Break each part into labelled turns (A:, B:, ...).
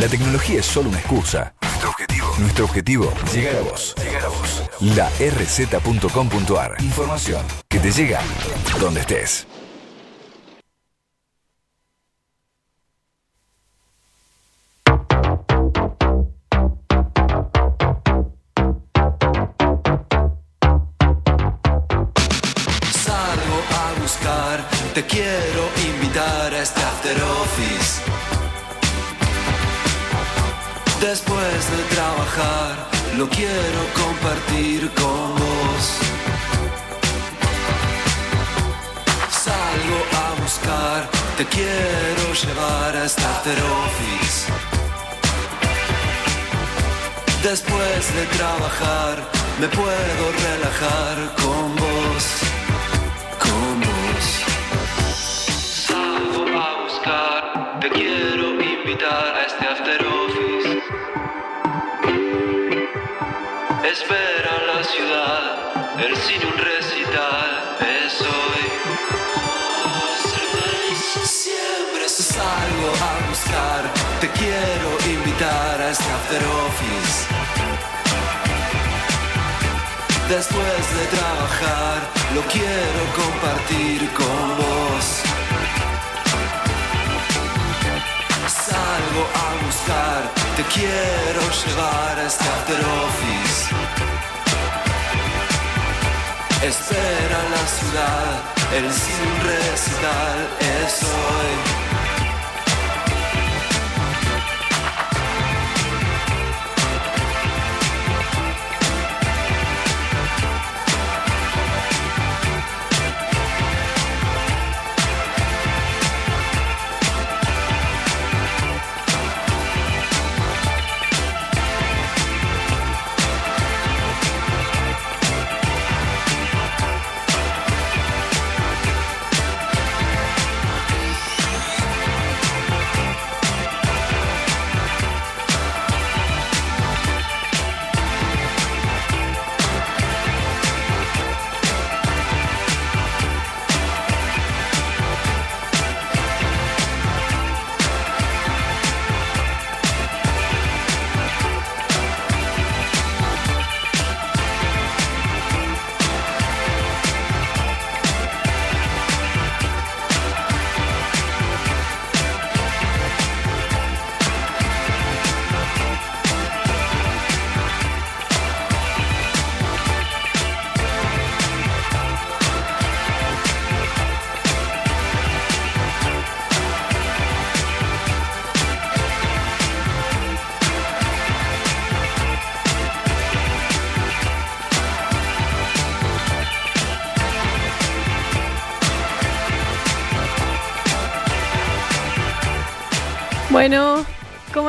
A: La tecnología es solo una excusa. Nuestro objetivo. Nuestro objetivo. Llegar a vos. Llegar a vos. La rz.com.ar. Información que te llega donde estés.
B: Salgo a buscar, te quiero este after office. Después de trabajar, me puedo relajar con after office. Después de trabajar, lo quiero compartir con vos. Salgo a buscar, te quiero llevar a este after office. Espera la ciudad, el sin recital es hoy.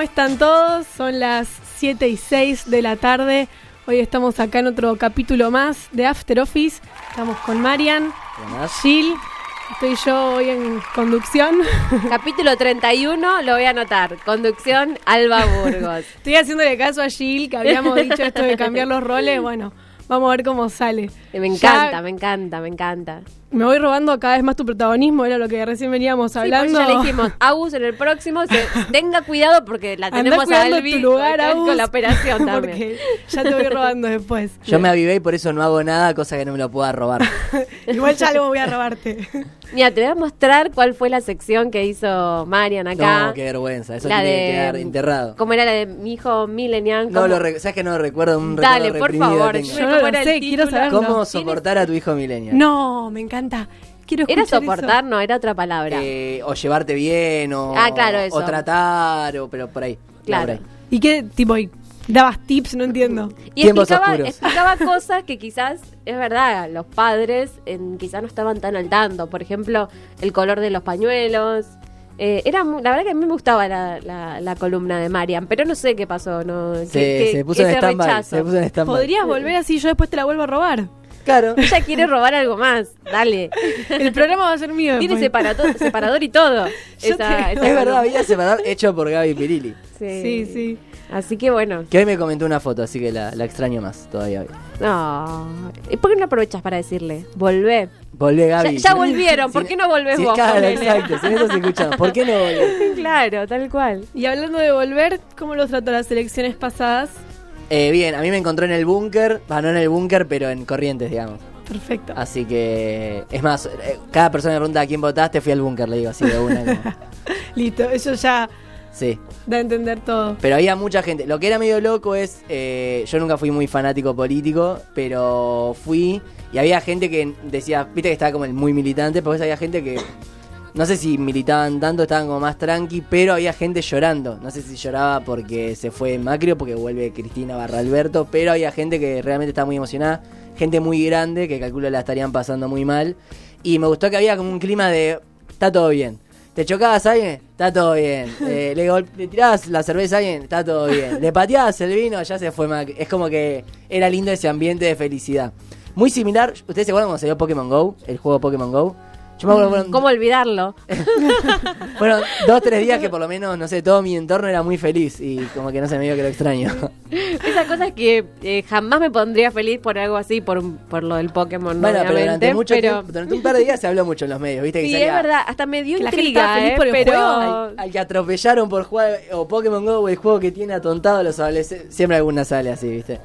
C: ¿Cómo están todos? Son las 7 y 6 de la tarde. Hoy estamos acá en otro capítulo más de After Office. Estamos con Marian, Gil. Estoy yo hoy en conducción.
D: Capítulo 31, lo voy a anotar. Conducción Alba Burgos.
C: Estoy haciéndole caso a Gil, que habíamos dicho esto de cambiar los roles. Bueno, vamos a ver cómo sale.
D: Me encanta, me encanta, me encanta.
C: Me voy robando cada vez más tu protagonismo, era lo que recién veníamos
D: Sí,
C: hablando.
D: pues ya le dijimos, Agus en el próximo, se- tenga cuidado porque la tenemos a
C: tu lugar,
D: con-
C: Agus,
D: con la operación también.
C: Porque ya te voy robando después.
E: Yo me avivé y por eso no hago nada, cosa que no me lo pueda robar.
C: Igual ya lo voy a robarte.
D: Mira, te voy a mostrar cuál fue la sección que hizo Marian acá.
E: No, qué vergüenza. Eso
D: La
E: tiene
D: de-
E: que quedar enterrado.
D: ¿Cómo era la de mi hijo Millennial?
E: No
D: ¿Cómo-
E: lo ¿Sabes que no lo recuerdo? Un
D: Dale,
E: recuerdo
D: por favor,
E: tengo.
C: Yo no lo
D: ¿cómo era el
C: sé, quiero saberlo.
E: ¿Cómo soportar a tu hijo millennial?
C: No, me encanta. Quiero
D: Era soportar, no, era otra palabra.
E: Eh, o llevarte bien, o,
D: Ah, claro, eso.
E: o tratar, o, pero por ahí.
D: Claro.
E: por ahí.
C: eso. ¿Y qué tipo? y ¿Dabas tips? No entiendo.
D: Y explicaba, explicaba cosas que quizás, es verdad, los padres en, quizás no estaban tan al tanto. Por ejemplo, el color de los pañuelos. Eh, era la verdad que a mí me gustaba la, la- la columna de Marian, pero no sé qué pasó. No,
E: Se,
D: que- que-
E: se puso en
D: ese
E: stand-by.
D: rechazo.
E: Se puso en stand-by.
C: Podrías volver así, yo después te la vuelvo a robar.
E: Claro.
D: Ella quiere robar algo más, dale.
C: El programa va a ser mío.
D: Tiene separador y todo. Esa-
C: te-
D: esa
E: Es verdad, había separador hecho por Gaby Pirilli.
D: Sí.
C: Sí, sí.
D: Así que bueno.
E: Que hoy me comentó una foto, así que la, la extraño más todavía hoy.
D: No. ¿Y por qué no aprovechas para decirle? Volvé.
E: Volvé, Gaby.
D: ya volvieron, ¿por qué no volvés
E: sí,
D: vos?
E: Claro, exacto. Si eso se escuchamos. ¿Por qué no volvés?
D: claro, tal cual.
C: Y hablando de volver, ¿cómo los trató las elecciones pasadas?
E: Eh, bien, a mí me encontró en el búnker. Va, no en el búnker, pero en Corrientes, digamos.
C: Perfecto.
E: Así que, es más, eh, cada persona me pregunta a quién votaste, fui al búnker, le digo así de una. como-
C: Listo, eso ya
E: sí.
C: da a entender todo.
E: Pero había mucha gente. Lo que era medio loco es, eh, yo nunca fui muy fanático político, pero fui y había gente que decía, viste que estaba como el muy militante, pero había gente que, no sé si militaban tanto, estaban como más tranqui, pero había gente llorando. No sé si lloraba porque se fue Macri o porque vuelve Cristina barra Alberto, pero había gente que realmente estaba muy emocionada, gente muy grande que calculo la estarían pasando muy mal. Y me gustó que había como un clima de, está todo bien. ¿Te chocabas a alguien? Está todo bien. Eh, le, tirabas la cerveza a alguien? Está todo bien. Le pateabas el vino, ya se fue Macri. Es como que era lindo ese ambiente de felicidad. Muy similar, ¿ustedes se acuerdan cuando salió Pokémon Go? El juego Pokémon Go. Yo me acuerdo que fueron,
D: ¿Cómo olvidarlo?
E: fueron dos, tres días que por lo menos, no sé, todo mi entorno era muy feliz y como que no se me dio que lo extraño.
D: Esa cosa que eh, jamás me pondría feliz por algo así, por, por lo del Pokémon, ¿no?
E: bueno, pero
D: obviamente,
E: durante mucho
D: pero-
E: tiempo, durante un par de días se habló mucho en los medios, ¿viste? Que
D: Sí, es
E: salía
D: verdad, hasta me dio
C: Que la gente
D: intriga,
C: estaba feliz
D: eh,
C: por el
D: pero...
C: juego.
E: al que atropellaron por jugar o Pokémon Go o el juego que tiene atontado a los adolescentes. Siempre alguna sale así, ¿viste?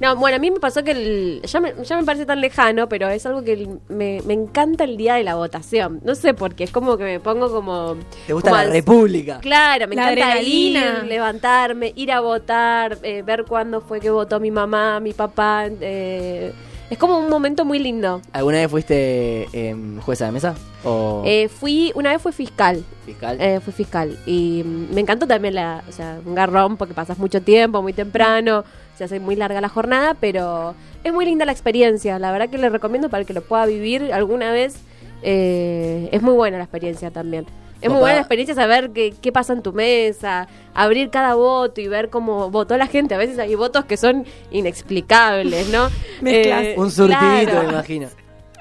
D: No, bueno, a mí me pasó que el- ya, me, ya me parece tan lejano, pero es algo que el- me, me encanta el día de la votación. No sé por qué, es como que me pongo como...
E: ¿Te gusta
D: como
E: la República?
D: Claro, me
C: La
D: encanta
C: adrenalina.
D: ir, levantarme, ir a votar, eh, ver cuándo fue que votó mi mamá, mi papá. eh, es como un momento muy lindo.
E: ¿Alguna vez fuiste em, jueza de mesa? ¿O
D: Eh, fui, una vez fui fiscal,
E: fiscal?
D: eh, fui fiscal y mm, me encantó también la, o sea, un garrón porque pasas mucho tiempo, muy temprano, se hace muy larga la jornada, pero es muy linda la experiencia. La verdad que le recomiendo para el que lo pueda vivir alguna vez. eh, es muy buena la experiencia también. Es muy buena la experiencia saber qué, qué pasa en tu mesa, abrir cada voto y ver cómo votó la gente. A veces hay votos que son inexplicables, ¿no?
C: Mezclas.
E: un surtidito,
D: claro.
E: me imagino.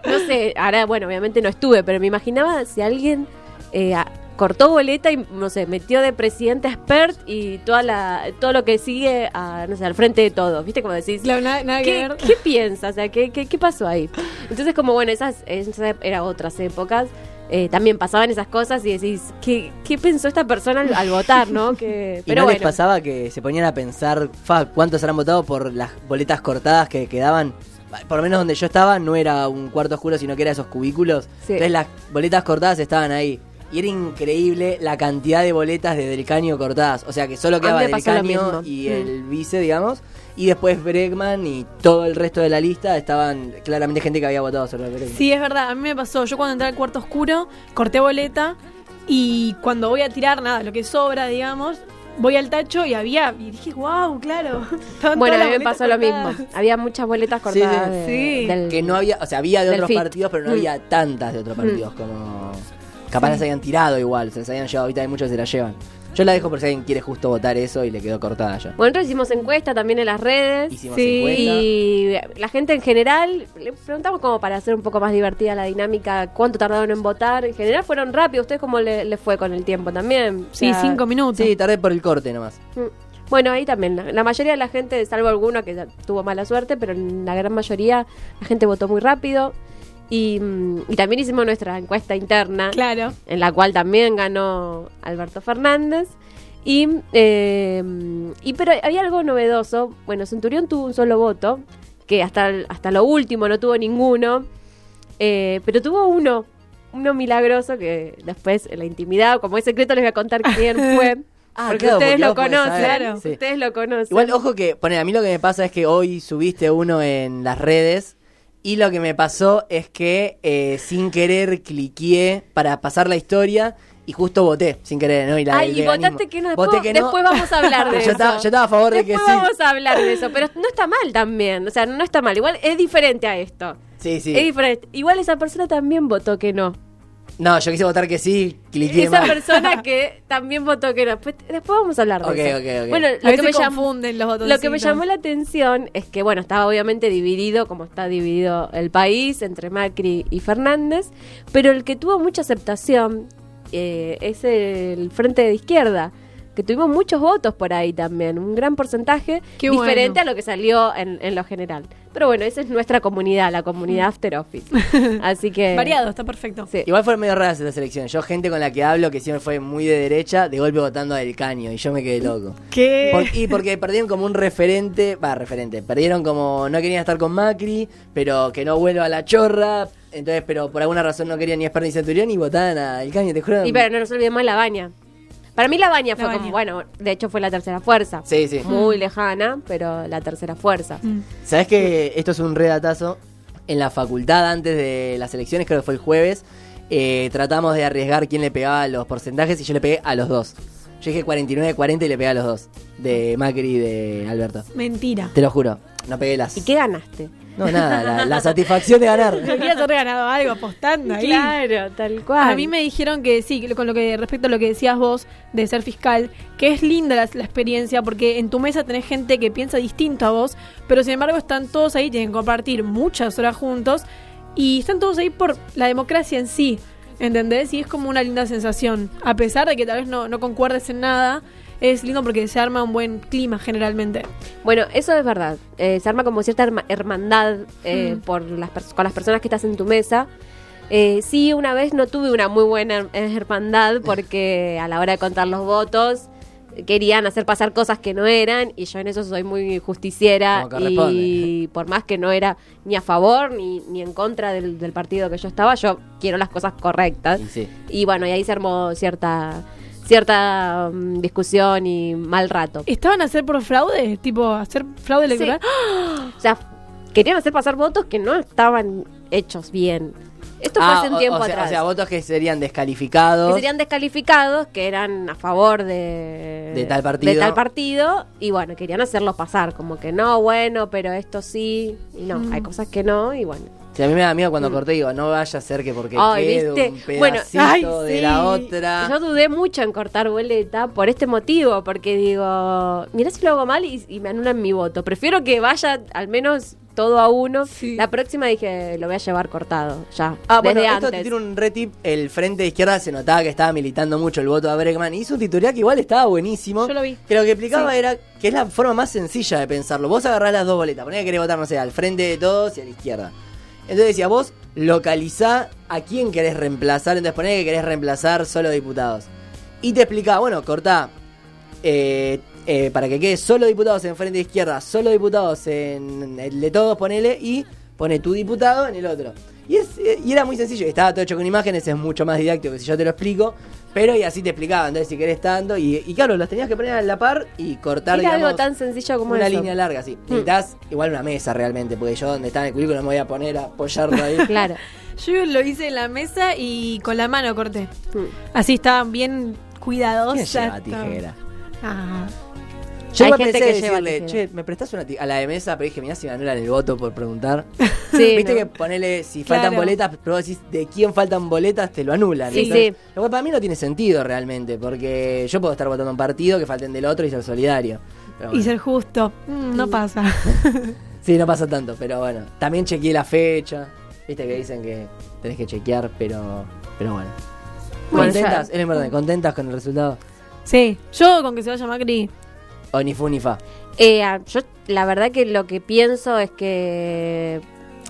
D: No sé, ahora, bueno, obviamente no estuve, pero me imaginaba si alguien eh, cortó boleta y, no sé, metió de presidente a expert y toda la, todo lo que sigue a, no sé, al frente de todos. ¿Viste? Como decís,
C: Claro, nada, nada que
D: ¿qué,
C: ver.
D: qué piensas? O sea, ¿qué, qué, qué pasó ahí? Entonces, como bueno, esas, esas eran otras épocas. eh, también pasaban esas cosas y decís, ¿qué, qué pensó esta persona al, al votar, no? Que,
E: ¿Y
D: pero
E: no
D: bueno.
E: les pasaba que se ponían a pensar, fa, cuántos habrán votado por las boletas cortadas que quedaban? Por lo menos donde yo estaba no era un cuarto oscuro, sino que era esos cubículos.
D: Sí.
E: Entonces las boletas cortadas estaban ahí. Y era increíble la cantidad de boletas de Del Caño cortadas. O sea que solo quedaba Del Caño y
D: Mm.
E: el vice, digamos. Y después Bregman y todo el resto de la lista estaban claramente gente que había votado sobre Bregman.
C: Sí, es verdad, a mí me pasó. Yo cuando entré al cuarto oscuro, corté boleta y cuando voy a tirar, nada, lo que sobra, digamos, voy al tacho y había. Y dije, wow, claro.
D: Bueno, a mí me pasó lo mismo. Había muchas boletas cortadas.
E: sí.
D: de-
C: Sí.
D: del-
E: Que no había, o sea, había de otros
D: FIT.
E: partidos, pero no
D: Mm.
E: había tantas de otros partidos como. Capaz las habían tirado igual, se las habían llevado, ahorita hay muchos que se las llevan. Yo la dejo por si alguien quiere justo votar eso y le quedó cortada ya.
D: Bueno, nosotros hicimos encuesta también en las redes.
E: Hicimos
C: Sí.
E: encuesta.
D: Y la gente en general, le preguntamos como para hacer un poco más divertida la dinámica, cuánto tardaron en votar. En general fueron rápidos. ¿Ustedes cómo le, les fue con el tiempo también? O
C: Sí, cinco minutos.
E: Sí, tardé por el corte nomás.
D: mm. Bueno, ahí también. La, la mayoría de la gente, salvo alguno que ya tuvo mala suerte, pero en la gran mayoría la gente votó muy rápido. Y, y también hicimos nuestra encuesta interna
C: Claro.
D: en la cual también ganó Alberto Fernández. Y, eh, y pero había algo novedoso. Bueno, Centurión tuvo un solo voto, que hasta, hasta lo último no tuvo ninguno. Eh, pero tuvo uno, uno milagroso que después en la intimidad, como es secreto, les voy a contar quién fue.
E: Ah,
D: porque
E: claro,
D: ustedes
E: porque
D: lo conocen.
E: saber.
C: Claro.
E: Sí.
D: Ustedes lo conocen.
E: Igual, ojo que, poner, a mí lo que me pasa es que hoy subiste uno en las redes y lo que me pasó es que eh, sin querer cliqueé para pasar la historia y justo voté sin querer, ¿no? Y la,
D: Ay, y votaste que no.
E: Voté
D: Después,
E: que no.
D: después vamos a hablar de
E: yo
D: eso.
E: Estaba, yo estaba a favor de que
D: Después
E: sí.
D: vamos a hablar de eso, pero no está mal también. O sea, no está mal. Igual es diferente a esto.
E: Sí, sí.
D: Es diferente. Igual esa persona también votó que no.
E: No, yo quise votar que sí, cliqué
D: Esa
E: mal.
D: persona que también votó que no. Pues, después vamos a hablar de
E: Ok,
D: eso.
E: ok, ok.
D: Bueno,
C: A
D: lo que, me llamó,
C: confunden los
D: lo que me llamó la atención es que, bueno, estaba obviamente dividido, como está dividido el país, entre Macri y Fernández, pero el que tuvo mucha aceptación eh, es el Frente de Izquierda. Que tuvimos muchos votos por ahí también, un gran porcentaje
C: Qué
D: diferente
C: bueno.
D: a lo que salió en, en lo general. Pero bueno, esa es nuestra comunidad, la comunidad After Office. Así que...
C: Variado, está perfecto.
D: Sí.
E: Igual fueron medio raras estas elecciones. Yo, gente con la que hablo que siempre fue muy de derecha, de golpe votando a Del Caño. Y yo me quedé loco.
C: ¿Qué?
E: Por- y porque perdieron como un referente, va, referente, perdieron como no querían estar con Macri, pero que no vuelva a la chorra, entonces, pero por alguna razón no querían ni Esper ni Centurión y votaban a El Caño, te juro.
D: Y pero no nos olvidemos la baña. Para mí la baña fue
C: La
D: como,
C: Baña.
D: bueno, de hecho fue la tercera fuerza.
E: Sí, sí.
D: Muy lejana, pero la tercera fuerza.
C: Mm.
E: ¿Sabes que esto es un redatazo? En la facultad, antes de las elecciones, creo que fue el jueves, eh, tratamos de arriesgar quién le pegaba los porcentajes y yo le pegué a los dos. Yo dije 49-40 y le pegué a los dos, de Macri y de Alberto.
C: Mentira.
E: Te lo juro, no pegué las...
D: ¿Y qué ganaste?
E: No, nada, la, la satisfacción de ganar.
C: Deberías haber ganado algo apostando ahí.
D: Claro, tal cual.
C: A mí me dijeron que sí, con lo que respecto a lo que decías vos de ser fiscal, que es linda la, la experiencia porque en tu mesa tenés gente que piensa distinto a vos, pero sin embargo están todos ahí, tienen que compartir muchas horas juntos y están todos ahí por la democracia en sí, ¿entendés? Y es como una linda sensación, a pesar de que tal vez no, no concuerdes en nada, es lindo porque se arma un buen clima generalmente.
D: Bueno, eso es verdad. Eh, se arma como cierta herma- hermandad eh,
C: Mm.
D: por las pers- con las personas que estás en tu mesa. Eh, sí, una vez no tuve una muy buena her- hermandad porque a la hora de contar los votos querían hacer pasar cosas que no eran y yo en eso soy muy justiciera y por más que no era ni a favor ni, ni en contra del, del partido que yo estaba, yo quiero las cosas correctas.
E: Y sí.
D: Y bueno, y ahí se armó cierta cierta mm, discusión y mal rato.
C: ¿Estaban a hacer por fraude? Tipo, hacer fraude electoral.
D: O sea, querían hacer pasar votos que no estaban hechos bien. Esto fue
E: Ah,
D: hace un tiempo
E: o sea,
D: atrás.
E: O sea, votos que serían descalificados.
D: que serían descalificados, que eran a favor de,
E: De tal partido.
D: de tal partido, y bueno, querían hacerlos pasar, como que no, bueno, pero esto sí, y no,
C: Mm.
D: hay cosas que no, y bueno.
E: Sí, a mí me da miedo cuando corté digo, no vaya a ser que porque
D: Mm. Ay,
E: quede
D: ¿viste?
E: un pedacito
D: Bueno,
C: ay,
E: de
C: sí.
E: la otra.
D: Yo dudé mucho en cortar boleta por este motivo, porque digo, mirá si lo hago mal y, y me anulan mi voto. Prefiero que vaya al menos todo a uno.
C: Sí.
D: La próxima dije, lo voy a llevar cortado, ya.
E: Ah, bueno,
D: desde
E: esto
D: antes.
E: tiene un retip. El frente de izquierda se notaba que estaba militando mucho el voto a Bregman. Hizo un tutorial que igual estaba buenísimo.
C: Yo lo vi.
E: Que lo que explicaba
C: Sí.
E: era que es la forma más sencilla de pensarlo. Vos agarrás las dos boletas, ponés que querés votar, no sé, al frente de todos y a la izquierda. Entonces decía, vos localizá a quién querés reemplazar. Entonces ponés que querés reemplazar solo diputados. Y te explicaba, bueno, cortá. eh, eh, para que quede solo diputados en frente de izquierda, solo diputados en el de todos, ponele, y pone tu diputado en el otro. Y, es, eh, y era muy sencillo, estaba todo hecho con imágenes, es mucho más didáctico que si yo te lo explico, pero y así te explicaba, entonces si querés tanto, y, y claro, los tenías que poner a la par y cortar,
D: Era algo
E: digamos,
D: tan sencillo como
E: una
D: eso.
E: línea larga, sí. Necesitas igual una mesa realmente, porque yo donde está en el cubículo no me voy a poner a apoyarlo ahí.
D: Claro.
C: Yo lo hice en la mesa y con la mano corté.
D: Mm.
C: Así estaban bien
E: ¿Quién
C: cuidadosas.
E: lleva tijera?
C: Ah.
E: Yo
D: Hay gente
E: pensé
D: que lleva
E: decirle, che, ¿me prestás una? A la de mesa, pero dije, mirá si me anulan el voto por preguntar.
D: Sí,
E: Viste
D: no.
E: que ponele, si faltan boletas, pero decís de quién faltan boletas, te lo anulan.
D: Sí,
E: Entonces,
D: sí.
E: Lo cual para mí no tiene sentido realmente, porque yo puedo estar votando un partido que falten del otro y ser solidario.
C: Y ser justo. Mm, no pasa.
E: Sí, no pasa tanto, pero bueno. También chequeé la fecha. Viste que dicen que tenés que chequear, pero, pero bueno.
D: Bueno,
E: ¿Contentas?
D: ya.
E: ¿contentas con el resultado?
C: sí. Yo con que se vaya Macri.
E: O ni fu ni fa.
D: Eh, yo la verdad que lo que pienso es que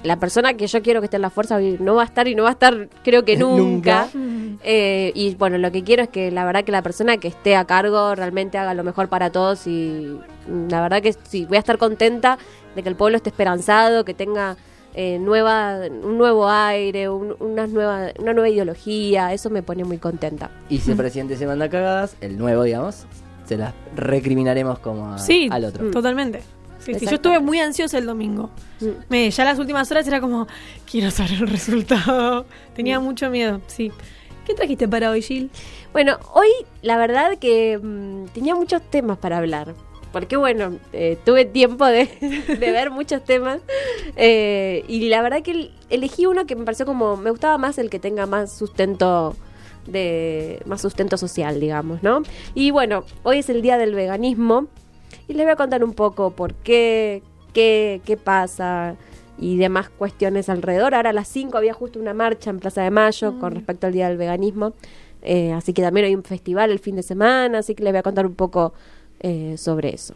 D: la persona que yo quiero que esté en la fuerza hoy no va a estar y no va a estar creo que nunca.
E: Nunca.
D: Eh, y bueno, lo que quiero es que la verdad que la persona que esté a cargo realmente haga lo mejor para todos y mm, la verdad que sí, voy a estar contenta de que el pueblo esté esperanzado, que tenga eh, nueva, un nuevo aire, un- una, nueva, una nueva ideología, eso me pone muy contenta.
E: Y si el presidente se manda cagadas, el nuevo, digamos, se las recriminaremos como a-
C: Sí,
E: al otro.
C: totalmente. Sí, sí, yo estuve muy ansiosa el domingo.
D: Mm.
C: Me, ya las últimas horas era como, quiero saber el resultado. Tenía mucho miedo, sí. ¿Qué trajiste para hoy, Gil?
D: Bueno, hoy la verdad que mm, tenía muchos temas para hablar. Porque bueno, eh, tuve tiempo de, de ver muchos temas. eh, y la verdad que el- elegí uno que me pareció como. Me gustaba más el que tenga más sustento de. más sustento social, digamos, ¿no? Y bueno, hoy es el día del veganismo. Y les voy a contar un poco por qué, qué, qué pasa y demás cuestiones alrededor. Ahora a las 5 había justo una marcha en Plaza de Mayo con respecto al Día del Veganismo. Eh, así que también hay un festival el fin de semana, así que les voy a contar un poco eh, sobre eso.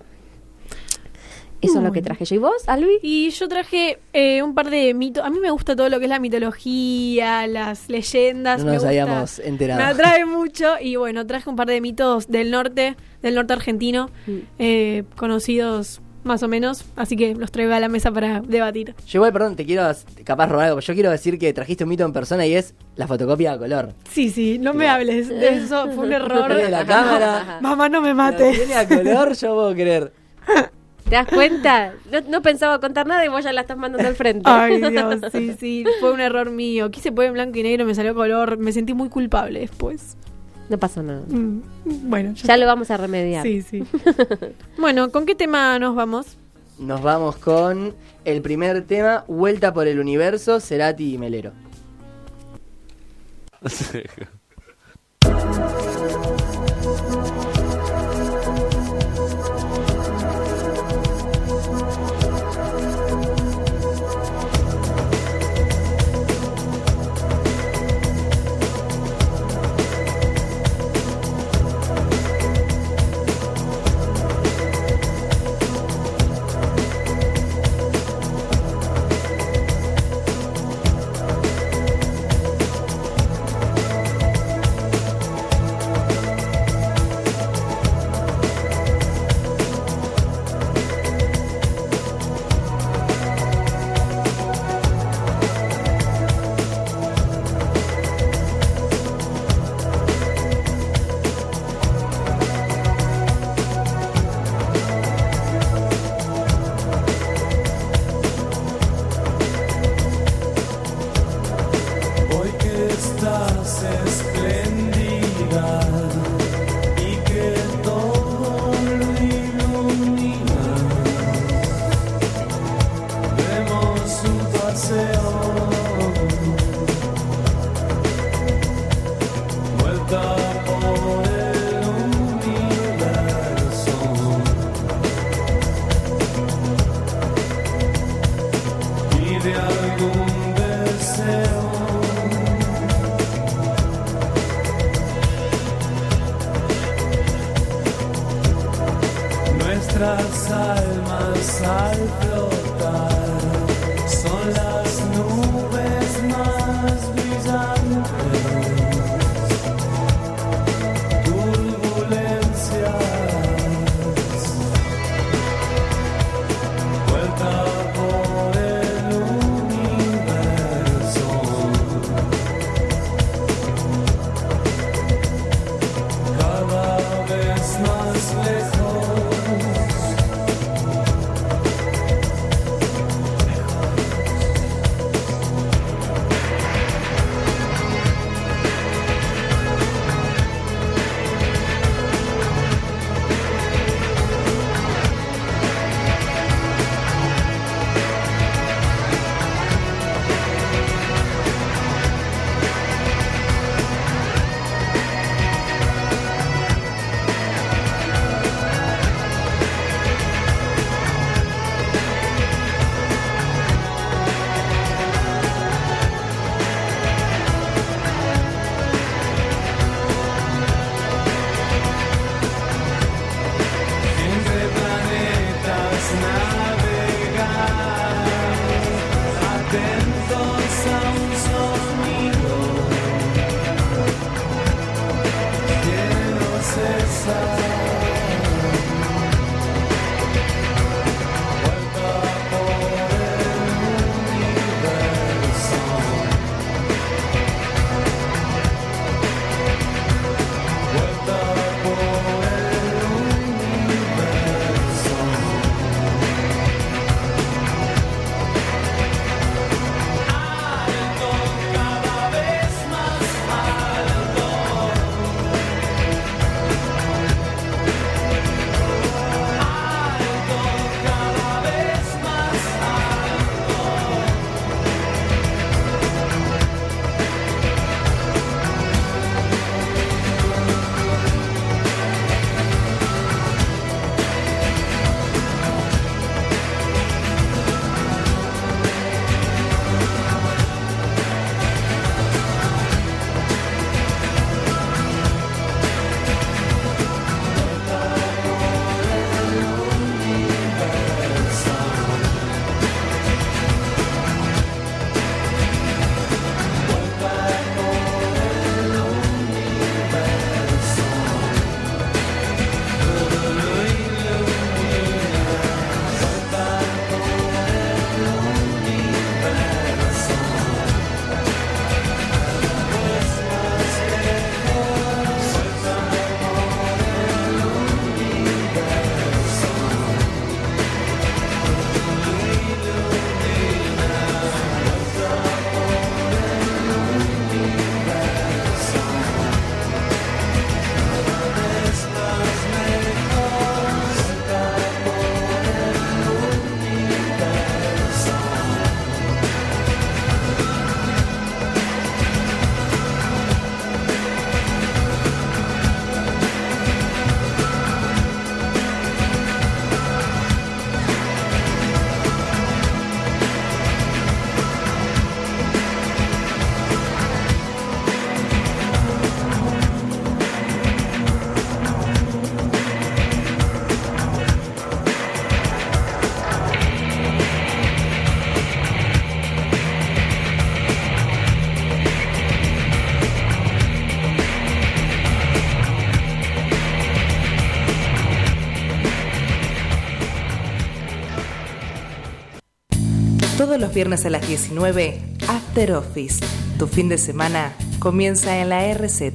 D: Eso es lo que traje yo. ¿Y vos, Albi?
C: Y yo traje eh, un par de mitos. A mí me gusta todo lo que es la mitología, las leyendas.
F: No
C: me
F: nos
C: gusta-
F: habíamos enterado.
C: Me atrae mucho. Y bueno, traje un par de mitos del norte, del norte argentino,
D: Mm.
C: eh, conocidos más o menos. Así que los traigo a la mesa para debatir.
F: Yo igual, perdón, te quiero capaz robar algo. Yo quiero decir que trajiste un mito en persona y es la fotocopia a color.
C: Sí, sí, no me hables de eso. Fue un error.
F: De la cámara.
C: Mamá, no me
F: La
C: mate.
F: tiene a color, yo puedo creer.
D: ¿Te das cuenta? No, no pensaba contar nada y vos ya la estás mandando al frente.
C: Ay, Dios, sí, sí. Fue un error mío. Quise poner en blanco y negro, me salió color. Me sentí muy culpable después.
D: No pasó nada.
C: Mm, Bueno, ya
D: Ya lo vamos a remediar.
C: Sí, sí. bueno, ¿con qué tema nos vamos?
F: Nos vamos con el primer tema, Vuelta por el Universo, Cerati y Melero.
G: Todos los viernes a las 19, After Office. Tu fin de semana comienza en la RZ.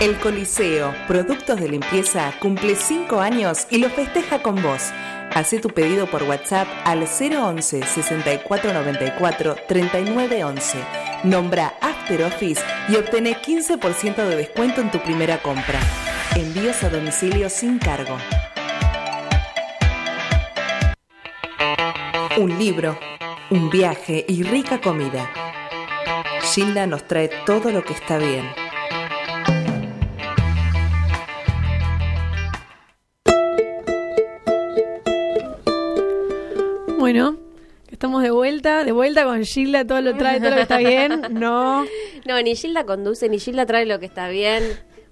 G: El Coliseo, productos de limpieza, cumple 5 años y lo festeja con vos. Hacé tu pedido por WhatsApp al 011 6494 3911. Nombra After Office y obtené 15% de descuento en tu primera compra. Envíos a domicilio sin cargo. Un libro, un viaje y rica comida. Gilda nos trae todo lo que está bien.
C: Bueno, estamos de vuelta, de vuelta con Gilda, todo lo trae, todo lo que está bien. No.
D: No, ni Gilda conduce, ni Gilda trae lo que está bien.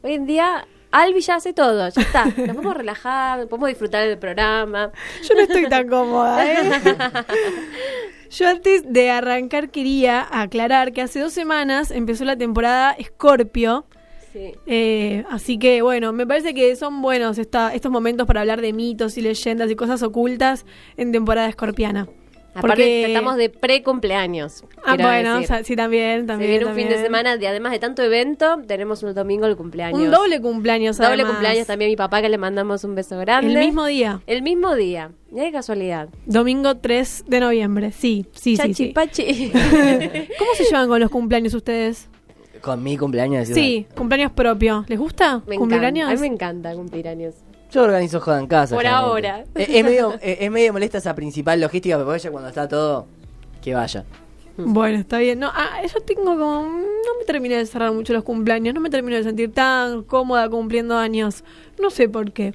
D: Hoy en día, Albi ya hace todo, ya está. Nos podemos relajar, podemos disfrutar del programa.
C: Yo no estoy tan cómoda, ¿eh? Yo antes de arrancar quería aclarar que hace dos semanas empezó la temporada Scorpio.
D: Sí.
C: Eh, así que bueno, me parece que son buenos esta- estos momentos para hablar de mitos y leyendas y cosas ocultas en temporada escorpiana.
D: Aparte,
C: Porque-
D: estamos de pre-cumpleaños.
C: Ah, bueno,
D: decir.
C: o sea, sí, también,
D: Se
C: también.
D: viene un fin de semana, de, además de tanto evento, tenemos un domingo el cumpleaños.
C: Un doble cumpleaños,
D: Doble
C: además.
D: cumpleaños también a mi papá, que le mandamos un beso grande.
C: El mismo día,
D: El mismo día. Mira qué casualidad.
C: domingo 3 de noviembre. Sí, sí, sí, sí.
D: pachi.
C: ¿Cómo se llevan con los cumpleaños ustedes?
E: Con mi cumpleaños.
C: Sí, cumpleaños propio. ¿Les gusta?
D: Me
C: ¿Cumpleaños?
D: encanta. A mí me encanta cumplir años.
E: Yo organizo joda en casa.
D: Por ahora.
E: Es, es medio, es, es medio molesta esa principal logística, pero ella cuando está todo, que vaya.
C: Bueno, está bien. No, ah, yo tengo como. No me terminé de cerrar mucho los cumpleaños. No me termino de sentir tan cómoda cumpliendo años. No sé por qué.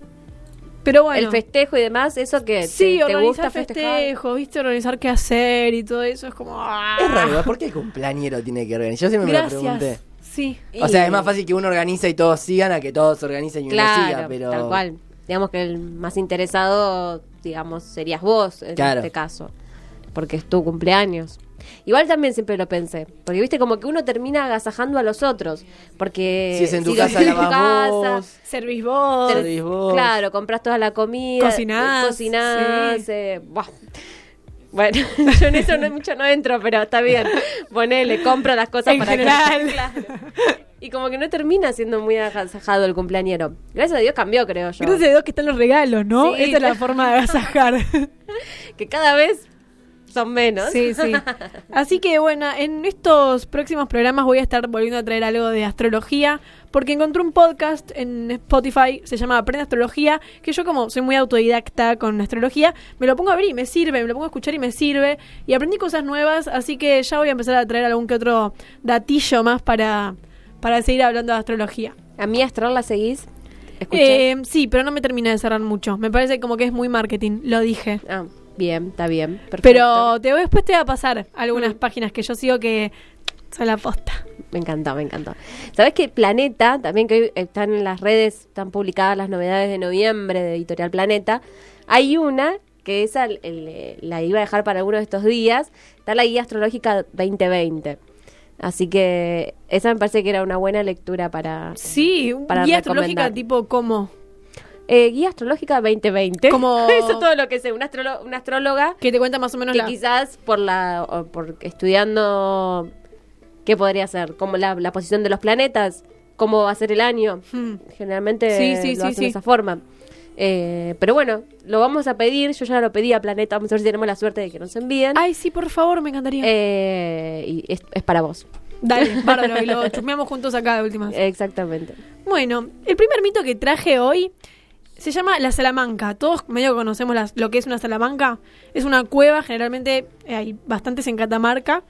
C: Pero bueno.
D: El festejo y demás, eso que
C: Sí,
D: te, te gusta
C: organizar
D: festejar.
C: festejos, viste, organizar qué hacer y todo eso es como. ah.
E: Es raro, ¿por qué el cumpleañero tiene que organizar? Yo siempre me lo pregunté.
C: Sí.
E: O sea, es más fácil que uno organiza y todos sigan a que todos organicen y uno
D: Claro,
E: siga, pero...
D: tal cual. Digamos que el más interesado, digamos, serías vos en
E: Claro.
D: este caso. Porque es tu cumpleaños. Igual también siempre lo pensé. Porque viste como que uno termina agasajando a los otros. Porque
E: Si es en tu casa,
D: haces en tu
E: lavas
D: casa,
E: vos.
C: Servís vos.
E: Servís vos.
D: Claro, compras toda la comida.
C: Cocinás,
D: eh, Cocinás.
C: sí.
D: eh, buah. Bueno, yo en eso no, mucho no entro, pero está bien. Ponele, compro las cosas
C: En
D: para
C: general.
D: que. Claro. Y como que no termina siendo muy agasajado el cumpleañero. Gracias a Dios cambió, creo yo.
C: Gracias a Dios que están los regalos, ¿no?
D: Sí.
C: Esa es la forma de agasajar.
D: Que cada vez son menos.
C: Sí, sí. Así que bueno, en estos próximos programas voy a estar volviendo a traer algo de astrología, porque encontré un podcast en Spotify, se llama Aprende Astrología, que yo como soy muy autodidacta con astrología, me lo pongo a ver y me sirve, me lo pongo a escuchar y me sirve, y aprendí cosas nuevas, así que ya voy a empezar a traer algún que otro datillo más para, para seguir hablando de astrología.
D: ¿A mí Astral la seguís?
C: Eh, sí, pero no me terminé de cerrar mucho, me parece como que es muy marketing, lo dije.
D: Ah, bien, está bien. Perfecto.
C: Pero te, después te va a pasar algunas
D: Mm.
C: páginas que yo sigo que son la posta.
D: Me encantó, me encantó. ¿Sabes que Planeta, también que hoy están en las redes, están publicadas las novedades de noviembre de Editorial Planeta? Hay una que esa el- el- la iba a dejar para alguno de estos días, está la guía astrológica 2020. Así que esa me parece que era una buena lectura para...
C: Sí,
D: Para
C: guía astrológica tipo como
D: Eh, guía astrológica 2020.
C: Como-
D: Eso es todo lo que sé. Una, una astróloga
C: que te cuenta más o menos
D: que
C: la...
D: quizás por la o por estudiando qué podría ser como la, la posición de los planetas cómo va a ser el año
C: Hmm.
D: generalmente
C: Sí, sí,
D: lo
C: sí,
D: hacen de esa forma Eh, pero bueno lo vamos a pedir yo ya lo pedí a Planeta vamos a ver si tenemos la suerte de que nos envíen
C: Ay, sí, por favor, me encantaría.
D: Eh, y es, es para vos
C: Dale, bárbaro, y lo chusmeamos juntos acá de últimas.
D: exactamente
C: Bueno, el primer mito que traje hoy se llama la Salamanca. Todos medio conocemos lo que es una Salamanca. Es una cueva, generalmente eh, hay bastantes en Catamarca.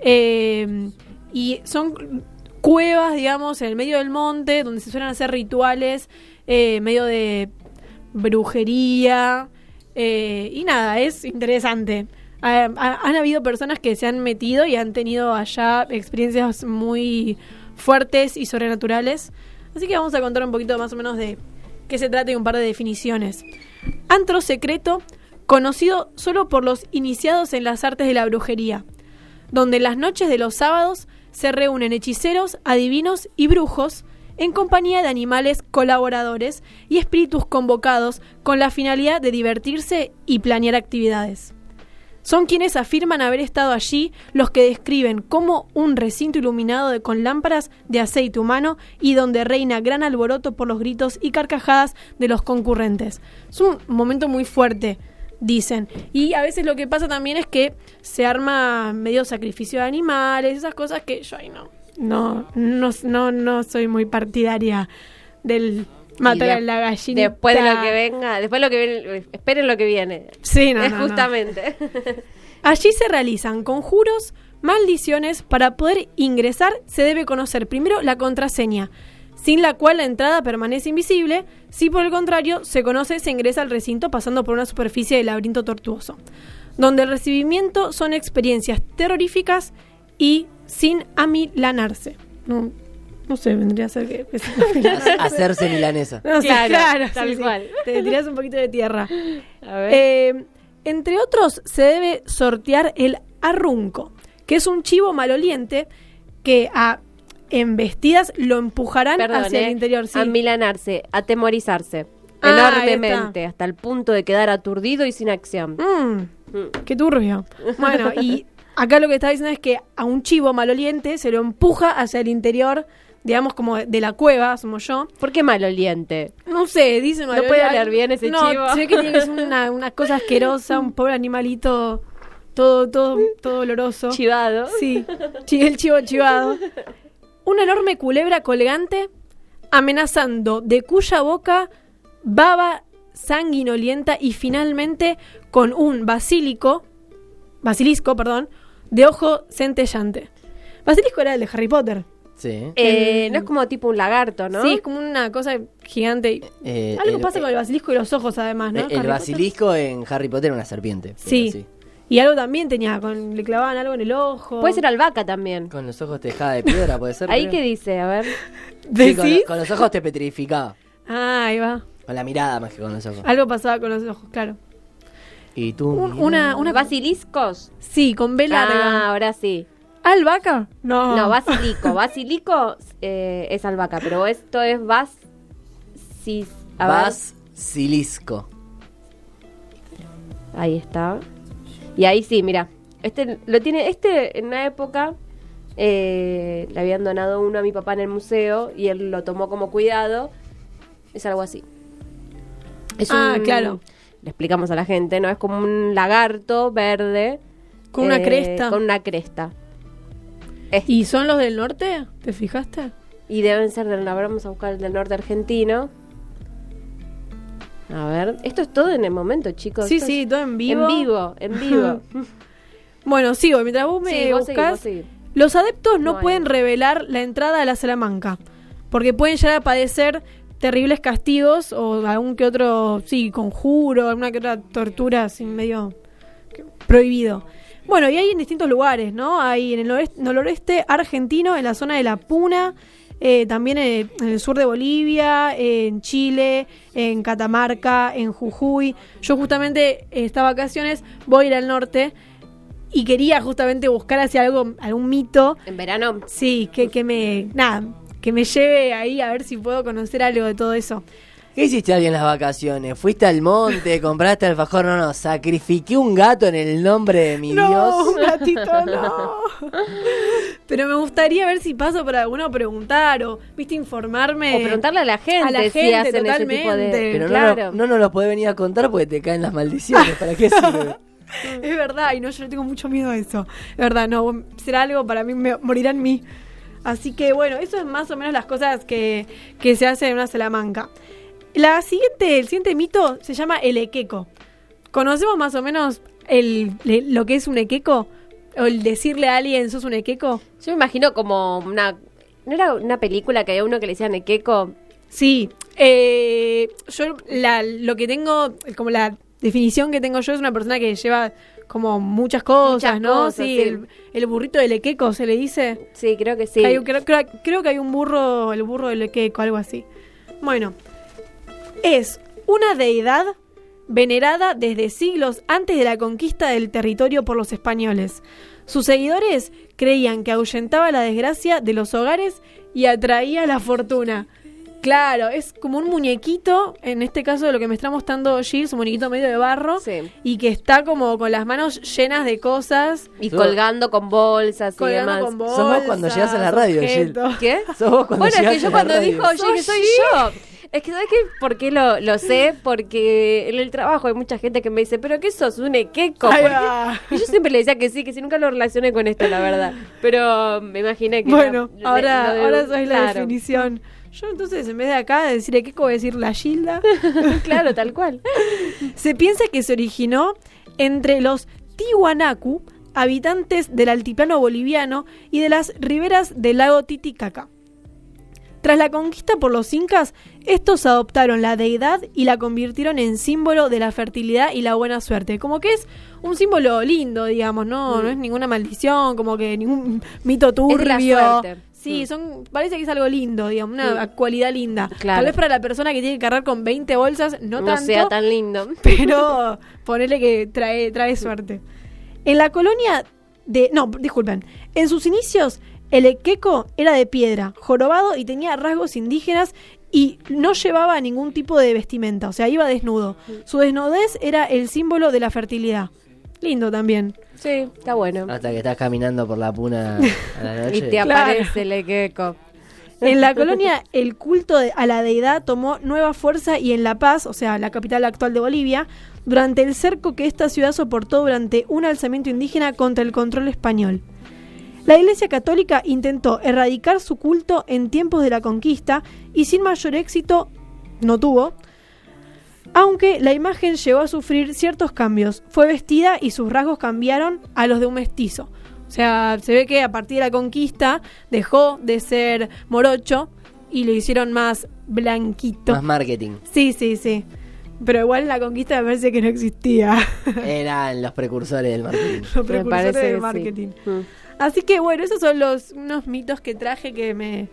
C: Eh, y son cuevas, digamos, en el medio del monte, donde se suelen hacer rituales, eh, medio de brujería. eh, y nada, es interesante. Ha- ha- han habido personas que se han metido y han tenido allá experiencias muy fuertes y sobrenaturales. Así que vamos a contar un poquito más o menos de qué se trata y un par de definiciones. Antro secreto, conocido solo por los iniciados en las artes de la brujería, donde las noches de los sábados se reúnen hechiceros, adivinos y brujos en compañía de animales colaboradores y espíritus convocados con la finalidad de divertirse y planear actividades. Son quienes afirman haber estado allí los que describen como un recinto iluminado de- con lámparas de aceite humano y donde reina gran alboroto por los gritos y carcajadas de los concurrentes. Es un momento muy fuerte, dicen. Y a veces lo que pasa también es que se arma medio sacrificio de animales, esas cosas que yo ahí no, no, no, no, no soy muy partidaria del matar a la gallina.
D: Después de lo que venga, después de lo que viene, esperen lo que viene.
C: Sí, no,
D: es
C: no, no.
D: justamente.
C: Allí se realizan conjuros, maldiciones. Para poder ingresar se debe conocer primero la contraseña, sin la cual la entrada permanece invisible. Si por el contrario se conoce, se ingresa al recinto pasando por una superficie de laberinto tortuoso, donde el recibimiento son experiencias terroríficas y sin amilanarse. No, no sé, vendría a ser que...
E: Hacerse milanesa.
C: No
D: Claro,
C: claro,
D: tal
C: sí, sí.
D: cual.
C: Te tiras un poquito de tierra.
D: A ver.
C: Eh, entre otros, se debe sortear el arrunco, que es un chivo maloliente que a embestidas lo empujarán
D: Perdón,
C: hacia
D: eh,
C: el interior. Sí.
D: Amilanarse, atemorizarse.
C: Ah,
D: enormemente, hasta el punto de quedar aturdido y sin acción.
C: Mm,
D: Mm.
C: qué turbio. Bueno, y acá lo que está diciendo es que a un chivo maloliente se lo empuja hacia el interior, digamos como de la cueva, somos yo.
D: ¿Por qué maloliente?
C: No sé, dice
D: No puede oler bien ese
C: no,
D: chivo.
C: ve que tiene que ser una, una cosa asquerosa, un pobre animalito todo, todo, todo oloroso.
D: Chivado.
C: Sí, el chivo chivado. Una enorme culebra colgante amenazando de cuya boca baba sanguinolienta y finalmente con un basílico, basilisco, perdón, de ojo centellante. Basilisco era el de Harry Potter.
E: Sí.
D: Eh,
C: El-
D: no es como tipo un lagarto, ¿no?
C: Sí, es como una cosa gigante.
E: Eh,
C: Algo
E: el-
C: pasa con el basilisco y los ojos además, ¿no?
E: El, el
C: Potter.
E: basilisco en Harry Potter era una serpiente.
C: Sí. Y algo también tenía, con, le clavaban algo en el ojo.
D: Puede ser albahaca también.
E: Con los ojos tejada de piedra, puede ser.
D: Ahí que dice, a ver.
E: Sí, con,
C: ¿Decís?
E: con los ojos te petrificaba.
C: Ah, ahí va.
E: Con la mirada más que con los ojos.
C: Algo pasaba con los ojos, claro.
E: Y tú.
C: Un- una, una
D: ¿Basiliscos?
C: Sí, con B
D: Ah, ahora sí.
C: ¿Albahaca? No.
D: No, basilico. Basilico eh, es albahaca, pero esto es bas... sis- a ver.
E: Basilisco.
D: Ahí está. Y ahí sí, mira. Este lo tiene. Este en una época eh, le habían donado uno a mi papá en el museo y él lo tomó como cuidado. Es algo así. Es
C: Ah, claro.
D: Le explicamos a la gente, ¿no? Es como un lagarto verde.
C: Con una
D: eh,
C: cresta.
D: Con una cresta.
C: ¿Y son los del norte? ¿Te fijaste?
D: y deben ser del. A ver, vamos a buscar el del norte argentino. A ver, esto es todo en el momento, chicos.
C: Sí, sí, todo en vivo.
D: En vivo, en vivo.
C: Bueno, sigo. Mientras vos me
D: Sí, vos seguí,
C: buscás,
D: vos seguí.
C: los adeptos no
D: No hay.
C: pueden revelar la entrada a la Salamanca. Porque pueden llegar a padecer terribles castigos o algún que otro, sí, conjuro, alguna que otra tortura así medio prohibido. Bueno, y hay en distintos lugares, ¿no? Hay en el noreste, noroeste argentino, en la zona de La Puna, eh, también en, en el sur de Bolivia, en Chile, en Catamarca, en Jujuy. Yo justamente esta vacaciones voy a ir al norte y quería justamente buscar hacia algo, algún mito
D: En verano.
C: Sí, que, que me. Nada, que me lleve ahí a ver si puedo conocer algo de todo eso.
E: ¿Qué hiciste alguien en las vacaciones? ¿Fuiste al monte? ¿Compraste alfajor? No, no. Sacrifiqué un gato en el nombre de mi
C: no,
E: Dios.
C: un gatito, no. Pero me gustaría ver si paso para alguno preguntar o, viste, informarme.
D: O preguntarle a la gente,
C: a la
D: si
C: gente,
D: hacen ese tipo de.
C: totalmente.
E: Pero no,
D: claro.
E: no, no nos lo podés venir a contar porque te caen las maldiciones. ¿Para qué sirve?
C: Es verdad, y no, yo le tengo mucho miedo a eso. Es verdad, no, será algo para mí, me, morirá en mí. Así que bueno, eso es más o menos las cosas que, que se hacen en una Salamanca. La siguiente, el siguiente mito se llama el equeco. ¿Conocemos más o menos el, lo que es un equeco? O el decirle a alguien, sos un equeco.
D: Yo me imagino como una. ¿No era una película que había uno que le decían Ekeko?
C: Sí, eh, yo la, lo que tengo, como la definición que tengo yo es una persona que lleva como muchas cosas,
D: Muchas
C: ¿no?
D: cosas,
C: sí,
D: sí.
C: El, el burrito del equeco se le dice.
D: Sí, creo que sí.
C: Hay- creo, creo- creo que hay un burro, el burro del equeco, algo así. Bueno, es una deidad venerada desde siglos antes de la conquista del territorio por los españoles. Sus seguidores creían que ahuyentaba la desgracia de los hogares y atraía la fortuna. Claro, es como un muñequito, en este caso de lo que me está mostrando Jill, es un muñequito medio de barro,
D: Sí.
C: y que está como con las manos llenas de cosas,
D: Y
E: Sos-
D: colgando con bolsas y
C: colgando
D: demás.
C: con bolsas,
E: Sos vos cuando llegás a la radio, Jill.
C: objetos.
D: ¿Qué?
E: Sos vos cuando
D: bueno, es que yo cuando
E: radio.
D: dijo, que
C: ¿Sos
D: soy yo. Es que, ¿sabes qué? ¿Por qué lo, lo sé? Porque en el trabajo hay mucha gente que me dice, ¿pero qué sos? ¿Un equeco? Y yo siempre le decía que sí, que sí, nunca lo relacioné con esto, la verdad. Pero me imaginé que...
C: Bueno,
D: era-
C: ahora,
D: de-
C: ahora soy la definición. Yo entonces, en vez de acá de decir Ekeko, voy a decir la Gilda.
D: claro, tal cual.
C: Se piensa que se originó entre los Tiwanaku, habitantes del altiplano boliviano y de las riberas del lago Titicaca. Tras la conquista por los incas, estos adoptaron la deidad y la convirtieron en símbolo de la fertilidad y la buena suerte. Como que es un símbolo lindo, digamos, no, no es ninguna maldición, como que ningún mito
D: Es de la
C: turbio.
D: suerte.
C: Sí,
D: Mm.
C: son, parece que es algo lindo, digamos, una
D: Mm.
C: cualidad linda.
D: Claro.
C: Tal vez para la persona que tiene que cargar con 20 bolsas, no,
D: No,
C: tanto
D: sea tan lindo.
C: pero ponerle que trae, trae suerte. En la colonia de... No, disculpen. En sus inicios, el equeco era de piedra, jorobado y tenía rasgos indígenas y no llevaba ningún tipo de vestimenta, o sea, iba desnudo. Su desnudez era el símbolo de la fertilidad. Lindo también.
D: Sí, está bueno.
E: Hasta que estás caminando por la puna a la noche.
D: Y te
C: Claro.
D: aparece el equeco.
C: En la colonia, el culto a la deidad tomó nueva fuerza y en La Paz, o sea, la capital actual de Bolivia, durante el cerco que esta ciudad soportó durante un alzamiento indígena contra el control español. La Iglesia Católica intentó erradicar su culto en tiempos de la conquista y sin mayor éxito no tuvo, aunque la imagen llegó a sufrir ciertos cambios. Fue vestida y sus rasgos cambiaron a los de un mestizo. O sea, se ve que a partir de la conquista dejó de ser morocho y lo hicieron más blanquito.
E: Más marketing.
C: Sí, sí, sí. Pero igual en la conquista me parece que no existía.
E: Eran los precursores del marketing.
C: Los precursores del
D: sí.
C: marketing.
D: Mm.
C: Así que bueno, esos son los unos mitos que traje que me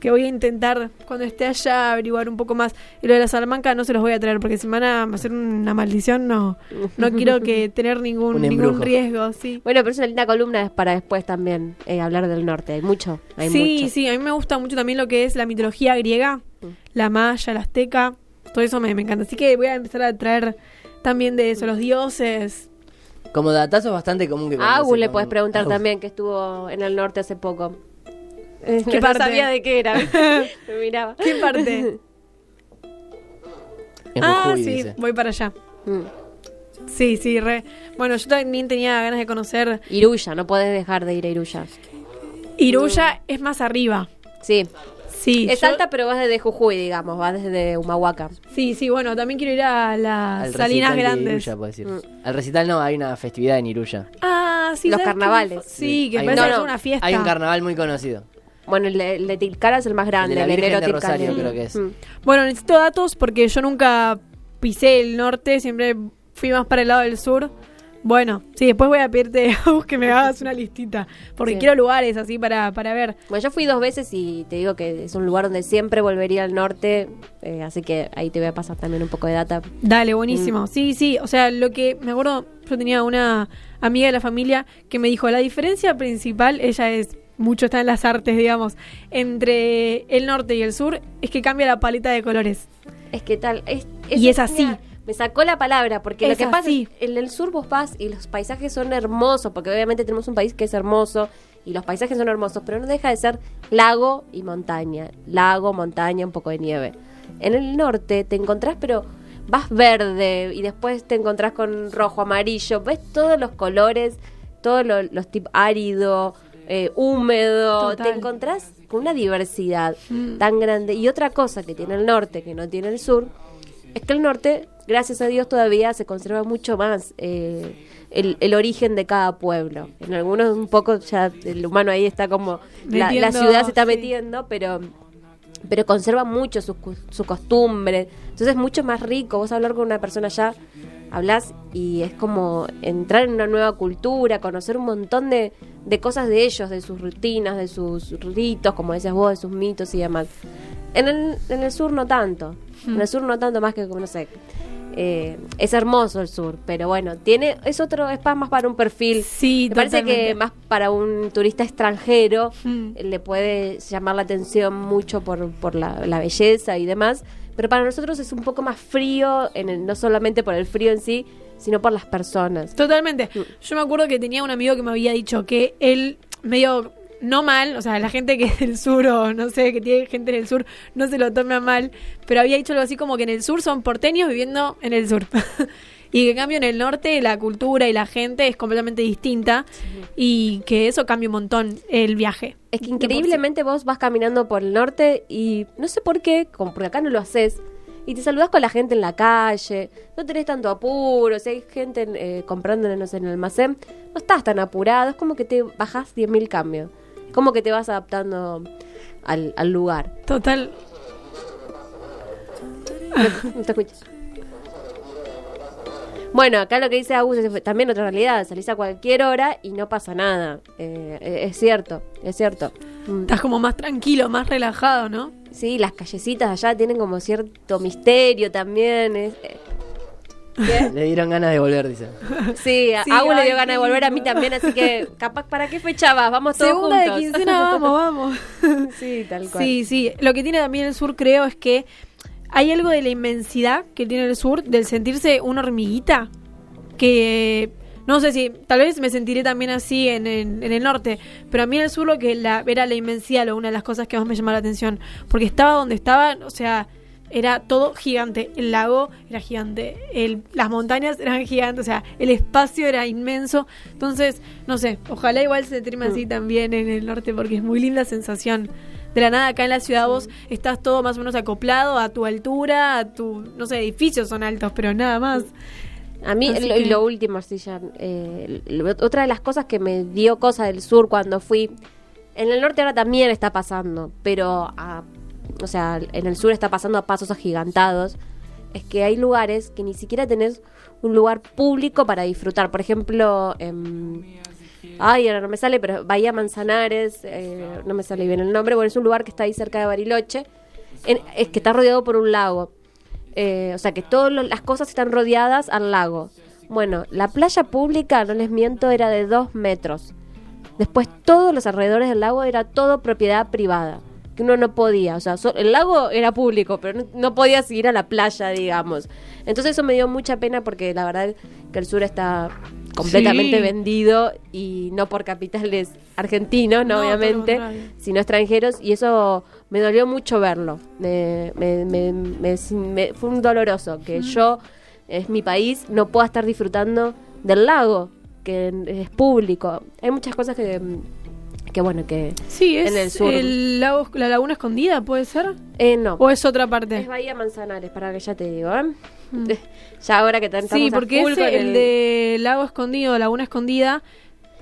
C: que voy a intentar cuando esté allá averiguar un poco más. Y lo de la Salamanca no se los voy a traer porque si me van a hacer una maldición no no quiero que tener ningún ningún riesgo, sí.
D: Bueno, pero es una linda columna para después también eh, hablar del norte. Hay mucho, hay
C: sí,
D: mucho.
C: sí, a mí me gusta mucho también lo que es la mitología griega,
D: Mm.
C: la maya, la azteca, todo eso me, me encanta. Así que voy a empezar a traer también de eso, los dioses.
E: Como datazo es bastante común que
D: A Agus le puedes preguntar
E: Agus.
D: también que estuvo en el norte hace poco. Eh,
C: ¿Qué
D: no
C: parte?
D: sabía de qué era. Me miraba.
C: ¿Qué parte?
E: En
C: ah,
E: Jujuy,
C: sí,
E: dice.
C: voy para allá.
D: Mm.
C: Sí, sí, re. Bueno, yo también tenía ganas de conocer
D: Iruya, no podés dejar de ir a Iruya.
C: Iruya, es más arriba.
D: Sí,
C: Sí,
D: es
C: yo-
D: alta, pero vas desde Jujuy, digamos, vas desde Humahuaca.
C: Sí, sí, bueno, también quiero ir a las
E: Al
C: Salinas
E: recital de
C: Grandes.
E: Iruya, decir.
D: Mm.
E: Al recital no, hay una festividad en Iruya.
C: Ah, sí,
D: Los carnavales.
C: Sí, que parece es
D: no,
C: una fiesta.
E: Hay un carnaval muy conocido.
D: Bueno, el de, el de Tilcara es el más grande,
E: El de la Virgen de Rosario,
D: Tilcara.
E: creo que es.
D: Mm.
C: Bueno, necesito datos porque yo nunca pisé el norte, siempre fui más para el lado del sur. Bueno, sí, después voy a pedirte que me hagas una listita, porque
D: Sí.
C: quiero lugares así para, para ver.
D: Bueno, yo fui dos veces y te digo que es un lugar donde siempre volvería al norte, eh, así que ahí te voy a pasar también un poco de data.
C: Dale, buenísimo. Sí, sí, o sea, lo que me acuerdo, yo tenía una amiga de la familia que me dijo, la diferencia principal, ella es mucho está en las artes, digamos, entre el norte y el sur, es que cambia la paleta de colores.
D: Es que tal. Es,
C: Y es así.
D: mira, me sacó la palabra, porque lo que pasa
C: así.
D: es en el sur vos vas y los paisajes son hermosos, porque obviamente tenemos un país que es hermoso y los paisajes son hermosos, pero no deja de ser lago y montaña. Lago, montaña, un poco de nieve. En el norte te encontrás, pero vas verde y después te encontrás con rojo, amarillo, ves todos los colores, todos lo- los tipos árido, eh, húmedo,
C: Total.
D: te encontrás con una diversidad
C: Mm.
D: tan grande. Y otra cosa que tiene el norte, que no tiene el sur, es que el norte, gracias a Dios, todavía se conserva mucho más eh, el, el origen de cada pueblo. En algunos un poco ya el humano ahí está como... La, ciudad se está
C: sí.
D: metiendo, pero pero conserva mucho cu- su costumbre. Entonces es mucho más rico. Vos hablar con una persona allá, hablas y es como entrar en una nueva cultura, conocer un montón de, de cosas de ellos, de sus rutinas, de sus ritos, como decías vos, de sus mitos y demás. En el, en el sur no tanto. En el sur no tanto más que, no sé, eh, es hermoso el sur, pero bueno, tiene es otro es más para un perfil.
C: Sí,
D: Me parece que más para un turista extranjero
C: Mm.
D: eh, le puede llamar la atención mucho por, por la, la belleza y demás, pero para nosotros es un poco más frío, en el- no solamente por el frío en sí, sino por las personas.
C: Totalmente.
D: Mm.
C: Yo me acuerdo que tenía un amigo que me había dicho que él medio no mal, o sea, la gente que es del sur o no sé, que tiene gente en el sur, no se lo toma mal, pero había dicho algo así como que en el sur son porteños viviendo en el sur. y que en cambio en el norte la cultura y la gente es completamente distinta y que eso cambia un montón el viaje.
D: Es que increíblemente vos vas caminando por el norte y no sé por qué, como porque acá no lo haces, y te saludás con la gente en la calle, no tenés tanto apuro, si hay gente eh, comprando no sé, en el almacén, no estás tan apurado, es como que te bajás 10.000 cambios, como que te vas adaptando al, al lugar.
C: Total.
D: No te escuchas. Bueno, acá lo que dice Agus es también otra realidad, salís a cualquier hora y no pasa nada, Eh, eh, es cierto, es cierto. Mm.
C: Estás como más tranquilo, más relajado, ¿no?
D: Sí, las callecitas allá tienen como cierto misterio también. es- eh. ¿Qué?
E: Le dieron ganas de volver, dice.
D: Sí, a
C: Sí,
D: Agus le dio ganas de volver a mí también, así que capaz, ¿para qué fecha vas? Vamos todos
C: Segunda
D: juntos.
C: de quincena, vamos, vamos.
D: sí, tal cual.
C: Sí, sí. Lo que tiene también el sur, creo, es que hay algo de la inmensidad que tiene el sur, del sentirse una hormiguita, que no sé si, tal vez me sentiré también así en, en- en el norte, pero a mí en el sur lo que la, era la inmensidad, lo, una de las cosas que más me llamaba la atención, porque estaba donde estaba, o sea, era todo gigante, el lago era gigante, el, las montañas eran gigantes, o sea, el espacio era inmenso, entonces, no sé, ojalá igual se sentirme así también en el norte, porque es muy linda sensación. De la nada acá en la ciudad vos estás todo más o menos acoplado a tu altura, a tu, no sé, edificios son altos, pero nada más.
D: A mí, lo,
C: que-
D: lo último, sí, ya, eh, otra de las cosas que me dio cosa del sur cuando fui, en el norte ahora también está pasando, pero, a- o sea, en el sur está pasando a pasos agigantados, es que hay lugares que ni siquiera tenés un lugar público para disfrutar. Por ejemplo, em, ay, ahora no me sale, pero Bahía Manzanares, eh, no me sale bien el nombre, bueno, es un lugar que está ahí cerca de Bariloche, en- es que está rodeado por un lago. Eh, o sea que todas las cosas están rodeadas al lago. Bueno, la playa pública, no les miento, era de dos metros. Después todos los alrededores del lago era todo propiedad privada. Que uno no podía, o sea, so- el lago era público, pero no, no podías ir a la playa, digamos. Entonces eso me dio mucha pena porque la verdad que el sur está completamente
C: Sí.
D: vendido y no por capitales argentinos, no, obviamente, sino extranjeros y eso me dolió mucho verlo. Me, me- me- me- me- fue un doloroso que yo, es mi país, no pueda estar disfrutando del lago, que es público. Hay muchas cosas que, que bueno, que...
C: Sí, es
D: En el sur.
C: lago, la laguna escondida, ¿puede ser?
D: Eh, no.
C: ¿O es otra
D: Es
C: parte?
D: Bahía Manzanares, para que ya te digo, ¿eh? Ya ahora que estamos
C: Sí,
D: a
C: porque
D: full
C: ese,
D: con
C: el, de lago escondido, laguna escondida,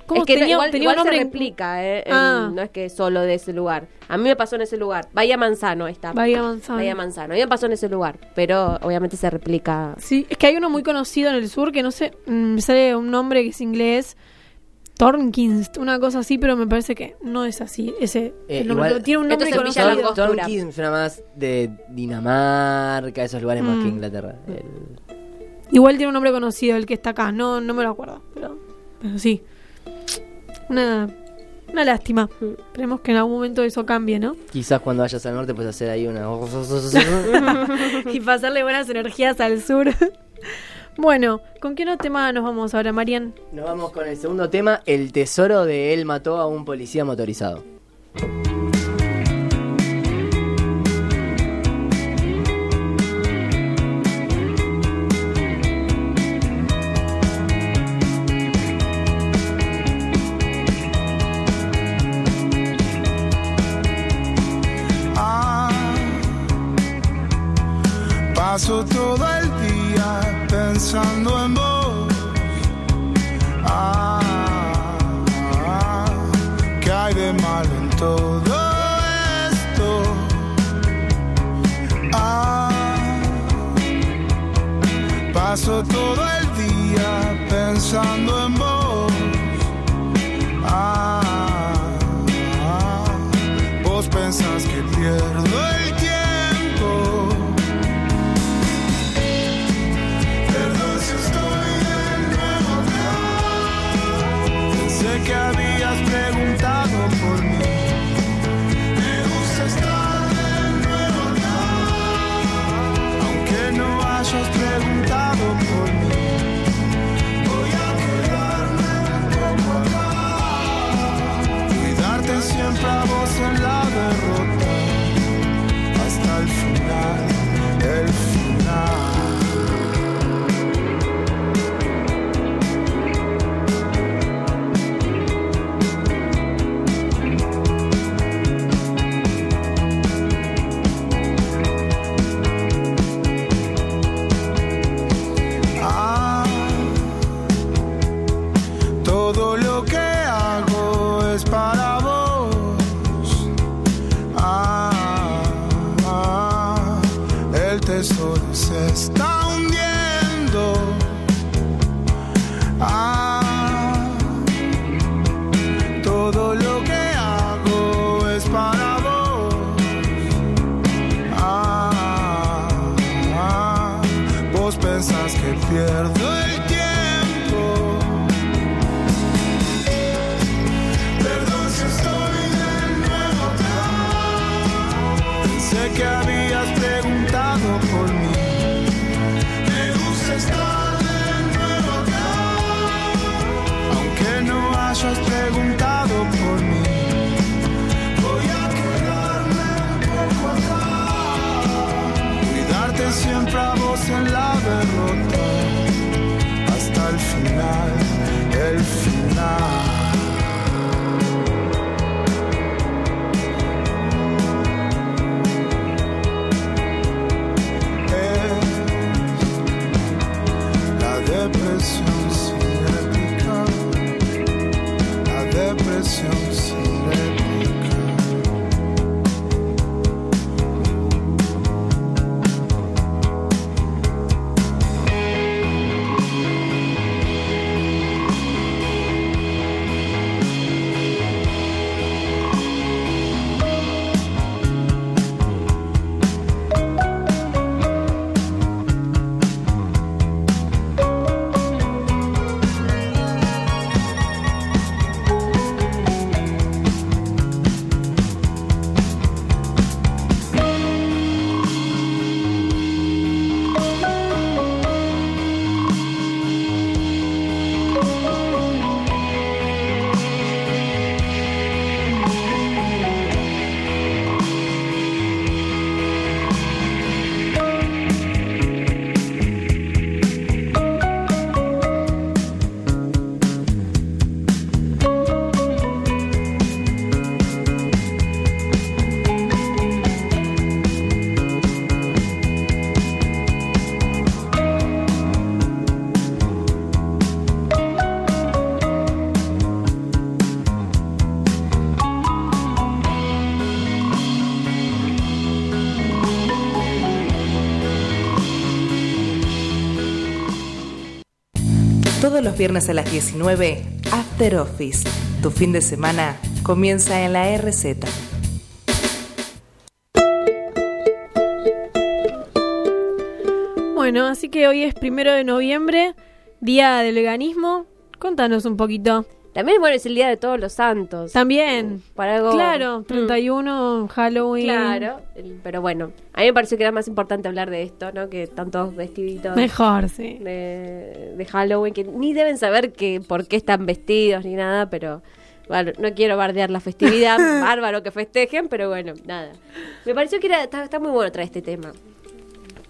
C: ¿cómo
D: es que no-
C: tenía,
D: igual,
C: tenía
D: igual
C: un nombre
D: se replica, ¿eh? En-
C: Ah.
D: no es que solo de ese lugar. A mí me pasó en ese lugar. Bahía Manzano está.
C: Bahía Manzano.
D: Bahía Manzano. A mí me pasó en ese lugar, pero obviamente se replica.
C: Sí, es que hay uno muy conocido en el sur que no sé, mm, me sale un nombre que es inglés, Tornkins, una cosa así, pero me parece que no es así. Ese
E: Eh,
C: el
E: igual-
C: tiene un nombre conocido.
E: Tompkins suena más de Dinamarca, esos lugares más
C: Mm.
E: que Inglaterra. El-
C: Igual tiene un nombre conocido el que está acá, no, no me lo acuerdo, pero, pero sí. Una, una lástima. Esperemos que en algún momento eso cambie, ¿no?
E: quizás cuando vayas al norte puedes hacer ahí una...
C: y pasarle buenas energías al sur. Bueno, ¿con qué otro tema nos vamos ahora, Marian?
E: Nos vamos con el segundo tema, el tesoro de él mató a un policía motorizado.
H: Pensando en vos. Ah, ¿qué hay de malo en todo esto? Ah, paso todo el día pensando en vos. Ah, vos pensás que pierdo Yeah. Viernes a las 19, After Office. Tu fin de semana comienza en la RZ.
C: Bueno, así que hoy es primero de noviembre, día del veganismo. Contanos un poquito.
D: También, bueno, es el día de todos los santos.
C: También.
D: Para algo.
C: Claro,
D: Mm.
C: 31, Halloween.
D: Claro, pero bueno, a mí me pareció que era más importante hablar de esto, ¿no? Que tantos vestiditos
C: Mejor, sí.
D: de, de Halloween, que ni deben saber que por qué están vestidos ni nada, pero bueno, no quiero bardear la festividad, bárbaro que festejen, pero bueno, nada. Me pareció que era, está, está muy bueno traer este tema.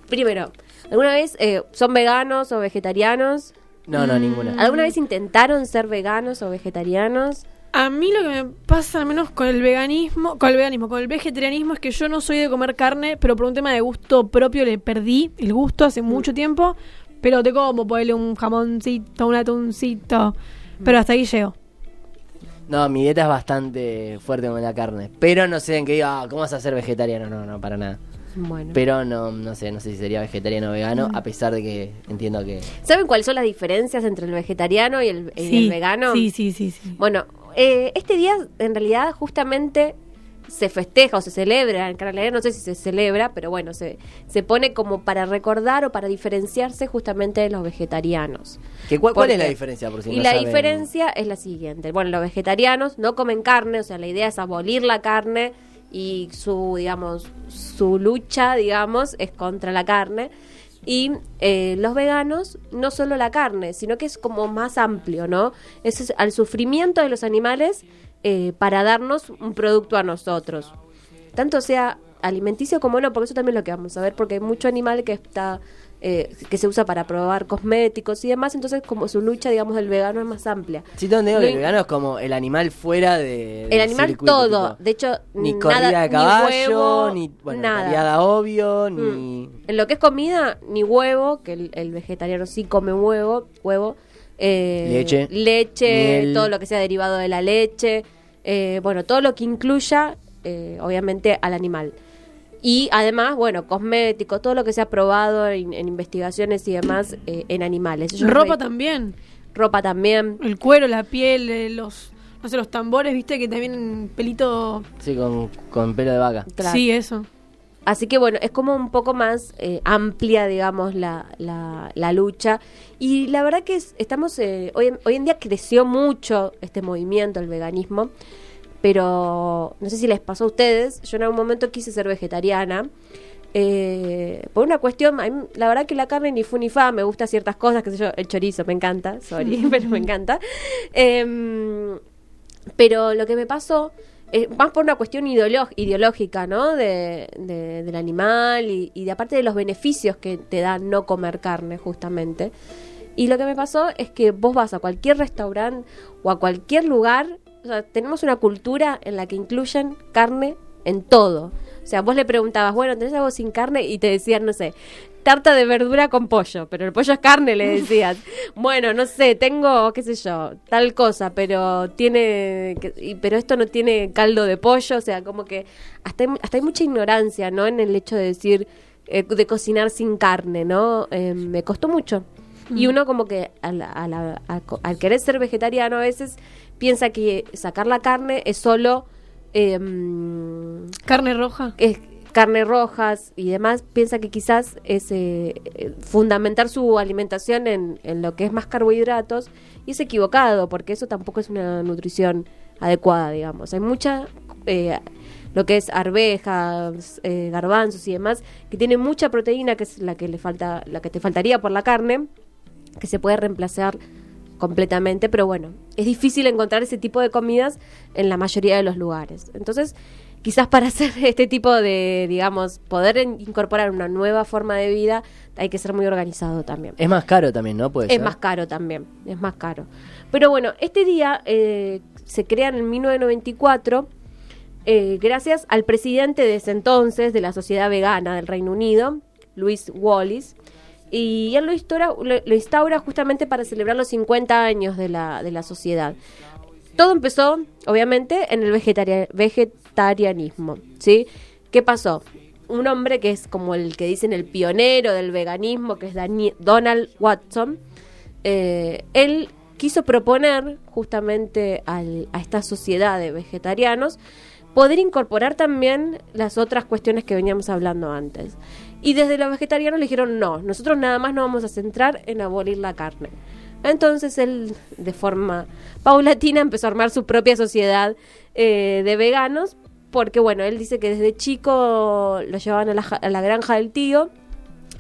D: Primero, ¿alguna vez eh, son veganos o vegetarianos?
E: No, no, ninguna.
D: ¿Alguna vez intentaron ser veganos o vegetarianos?
C: A mí lo que me pasa, al menos con el veganismo, con el veganismo, con el vegetarianismo, es que yo no soy de comer carne, pero por un tema de gusto propio le perdí el gusto hace mucho tiempo. Pero te como, ponerle un jamoncito, un atuncito. Pero hasta ahí llego.
E: No, mi dieta es bastante fuerte con la carne. Pero no sé en qué diga, ah, ¿cómo vas a ser vegetariano? No, no, para nada.
D: Bueno.
E: Pero no, no sé, no sé si sería vegetariano o vegano,
C: Mm.
E: a pesar de que entiendo que...
D: ¿Saben cuáles son las diferencias entre el vegetariano y el, y el
C: Sí,
D: vegano?
C: Sí, sí, sí, sí.
D: Bueno, eh, este día en realidad justamente se festeja o se celebra, en realidad no sé si se celebra, pero bueno, se, se pone como para recordar o para diferenciarse justamente de los vegetarianos.
E: ¿Que cuál, cuál es la diferencia? Por si
D: y
E: no
D: la
E: saben?
D: diferencia es la siguiente. Bueno, los vegetarianos no comen carne, o sea, la idea es abolir la carne y su, digamos, su lucha, digamos, es contra la carne. Y eh, los veganos, no solo la carne, sino que es como más amplio, ¿no? Es, al sufrimiento de los animales eh, para darnos un producto a nosotros. Tanto sea alimenticio como no, porque eso también lo que vamos a ver, porque hay mucho animal que está eh, que se usa para probar cosméticos y demás, entonces como su lucha, digamos, del vegano es más amplia.
E: Sí, entendido
D: Lo
E: que el vegano es como el animal fuera de...
D: El animal todo,
E: tipo,
D: de hecho,
E: Ni
D: nada,
E: corrida de
D: ni
E: caballo,
D: huevo,
E: ni... Bueno,
D: nada.
E: obvio, ni...
D: Mm. En lo que es comida, ni huevo, que el, el vegetariano sí come huevo, huevo, eh,
E: Leche,
D: leche,
E: miel.
D: todo lo que sea derivado de la leche, eh, bueno, todo lo que incluya, eh, obviamente, al animal. Y además, bueno, cosméticos, todo lo que se ha probado en, en investigaciones y demás eh, en animales. Ellos
C: Ropa
D: re-
C: también.
D: Ropa también.
C: El cuero, la piel, eh, los, no sé, los tambores, viste, que también pelito.
E: Sí, con, con pelo de vaca.
D: Claro.
C: Sí, eso.
D: Así que bueno, es como un poco más eh, amplia, digamos, la, la, la lucha. Y la verdad que es- estamos, eh, hoy, en- hoy en día creció mucho este movimiento, el veganismo, pero no sé si les pasó a ustedes, yo en algún momento quise ser vegetariana. eh, por una cuestión, la verdad que la carne ni fu ni fa, me gusta ciertas cosas, qué sé yo, el chorizo me encanta, sorry, pero me encanta. Em, pero lo que me pasó, eh, más por una cuestión ideológica, ¿no? De, de- del animal y, y de aparte de los beneficios que te da no comer carne, justamente. Y lo que me pasó es que vos vas a cualquier restaurante o a cualquier lugar, o sea, tenemos una cultura en la que incluyen carne en todo. O sea, vos le preguntabas, bueno, ¿tenés algo sin carne? Y te decían, no sé, tarta de verdura con pollo, pero el pollo es carne, le decías. bueno, no sé, tengo, qué sé yo, tal cosa, pero tiene, pero esto no tiene caldo de pollo, o sea, como que hasta hay, hasta hay mucha ignorancia, ¿no? En el hecho de decir, eh, de cocinar sin carne, ¿no? Eh, me costó mucho. Y uno como que al, a la- a co- al querer ser vegetariano a veces piensa que sacar la carne es solo em,
C: Carne roja.
D: es carne rojas y demás, piensa que quizás es eh, eh, fundamentar su alimentación en, en lo que es más carbohidratos y es equivocado porque eso tampoco es una nutrición adecuada, digamos. Hay mucha, eh, lo que es arvejas, eh, garbanzos y demás, que tiene mucha proteína, que es la que le falta, la que te faltaría por la carne, que se puede reemplazar completamente, pero bueno, es difícil encontrar ese tipo de comidas en la mayoría de los lugares. Entonces, quizás para hacer este tipo de, digamos, poder incorporar una nueva forma de vida, hay que ser muy organizado también.
E: Es más caro también, ¿no? Puede
D: Es
E: ser.
D: más caro también, es más caro. Pero bueno, este día eh, se crea en 1994 eh, gracias al presidente de ese entonces de la Sociedad Vegana del Reino Unido, Louis Wallis, y él lo instaura, lo, instaura justamente para celebrar los 50 años de la, de la sociedad. Todo empezó, obviamente, en el vegetaria- vegetarianismo, ¿sí? ¿Qué pasó? Un hombre que es como el que dicen el pionero del veganismo, que es Dani- Donald Watson, eh, él quiso proponer justamente a esta sociedad de vegetarianos poder incorporar también las otras cuestiones que veníamos hablando antes. Y desde los vegetarianos le dijeron, no, nosotros nada más nos vamos a centrar en abolir la carne. Entonces él, de forma paulatina, empezó a armar su propia sociedad eh, de veganos, porque bueno, él dice que desde chico lo llevaban a la, a la granja del tío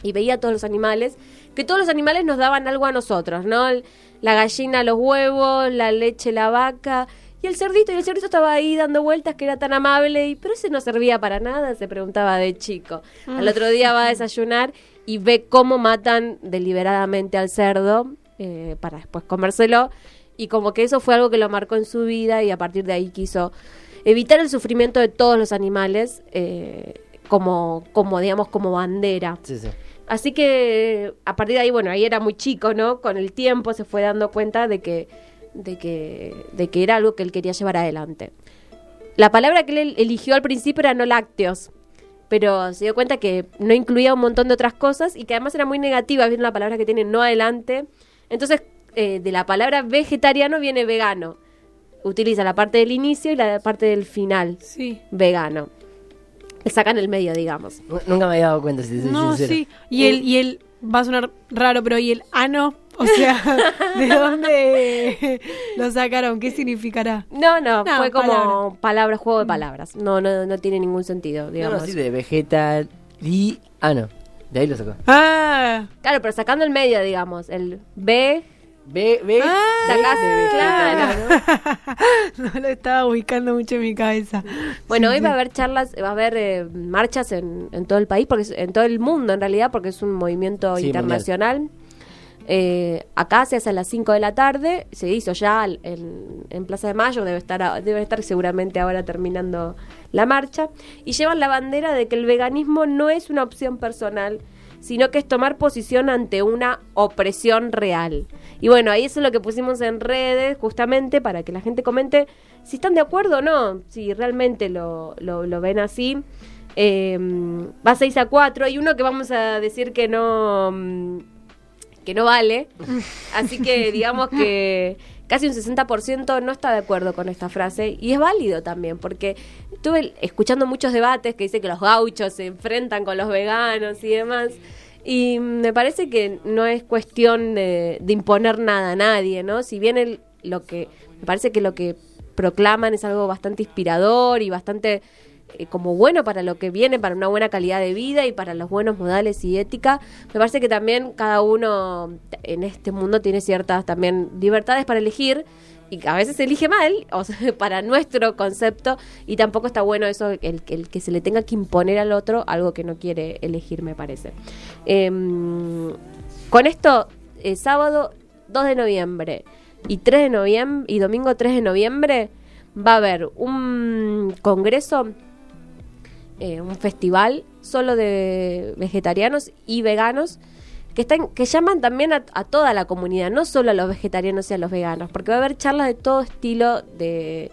D: y veía a todos los animales, que todos los animales nos daban algo a nosotros, ¿no? La gallina, los huevos, la leche, la vaca, y el cerdito, y el cerdito estaba ahí dando vueltas, que era tan amable, y pero ese no servía para nada, se preguntaba de chico. Al otro día va a desayunar y ve cómo matan deliberadamente al cerdo eh, para después comérselo, y como que eso fue algo que lo marcó en su vida, y a partir de ahí quiso evitar el sufrimiento de todos los animales eh, como, como, digamos, como bandera.
E: Sí, sí.
D: Así que a partir de ahí, bueno, ahí era muy chico, ¿no? Con el tiempo se fue dando cuenta de que, de que, de que era algo que él quería llevar adelante. La palabra que él eligió al principio era no lácteos, pero se dio cuenta que no incluía un montón de otras cosas y que además era muy negativa, viene la palabra que tiene no adelante. Entonces, eh, de la palabra vegetariano viene vegano. Utiliza la parte del inicio y la parte del final,
C: Sí.
D: vegano. Sacan el medio, digamos.
E: Nu- Nunca me había dado cuenta, si te soy
C: No,
E: sincero.
C: sí. Y el, y el, va a sonar raro, pero ¿y el ano? O sea, ¿de dónde lo sacaron? ¿Qué significará?
D: No, no,
C: No,
D: fue como
C: palabra.
D: palabra, juego de palabras. No, no, no tiene ningún sentido, digamos.
E: no, sí, de vegetariano. De ahí lo sacó.
C: Ah,
D: Claro, pero sacando el medio, digamos, el B,
E: Ve, ve,
C: Ah,
D: sacás, claro.
C: no lo estaba ubicando mucho en mi cabeza.
D: Bueno,
C: Sí,
D: hoy
C: sí.
D: va a haber charlas, va a haber eh, marchas en, en todo el país, porque es- en todo el mundo en realidad, porque es un movimiento
E: Sí,
D: internacional. Eh, acá se hace a las 5 de la tarde, se hizo ya en, Plaza de Mayo, debe estar, estar seguramente ahora terminando la marcha, y llevan la bandera de que el veganismo no es una opción personal, sino que es tomar posición ante una opresión real. Y bueno, ahí eso es lo que pusimos en redes, justamente para que la gente comente si están de acuerdo o no, si realmente lo, lo, ven así. Eh, va 6 a 4. Hay uno que vamos a decir que no, mm, que no vale. Así que digamos que casi un 60% no está de acuerdo con esta frase. Y es válido también, porque estuve escuchando muchos debates que dicen que los gauchos se enfrentan con los veganos y demás. Y me parece que no es cuestión de, de imponer nada a nadie, ¿no? Si bien el, lo que me parece que lo que proclaman es algo bastante inspirador y bastante eh, como bueno para lo que viene, para una buena calidad de vida y para los buenos modales y ética. Me parece que también cada uno en este mundo tiene ciertas también libertades para elegir y a veces elige mal, o sea, para nuestro concepto, y tampoco está bueno eso, el, el que se le tenga que imponer al otro algo que no quiere elegir, me parece. Em, con esto, eh, sábado 2 de noviembre y 3 de noviembre y domingo 3 de noviembre va a haber un congreso, eh, un festival solo de vegetarianos y veganos que están que llaman también a, toda la comunidad, no solo a los vegetarianos y a los veganos, porque va a haber charlas de todo estilo de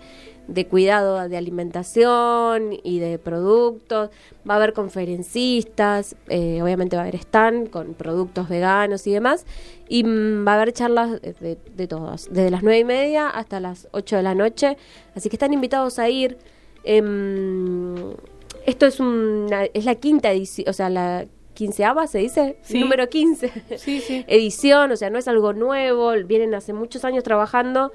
D: de cuidado de alimentación y de productos, va a haber conferencistas, eh, obviamente va a haber stand con productos veganos y demás, y mm, va a haber charlas de, de, de desde las nueve y media hasta las 8 de la noche, así que están invitados a ir. Em, esto es una, es la quinta edición, o sea, la quinceava se dice,
C: Sí.
D: número 15
C: Sí, sí.
D: edición, o sea, no es algo nuevo, vienen hace muchos años trabajando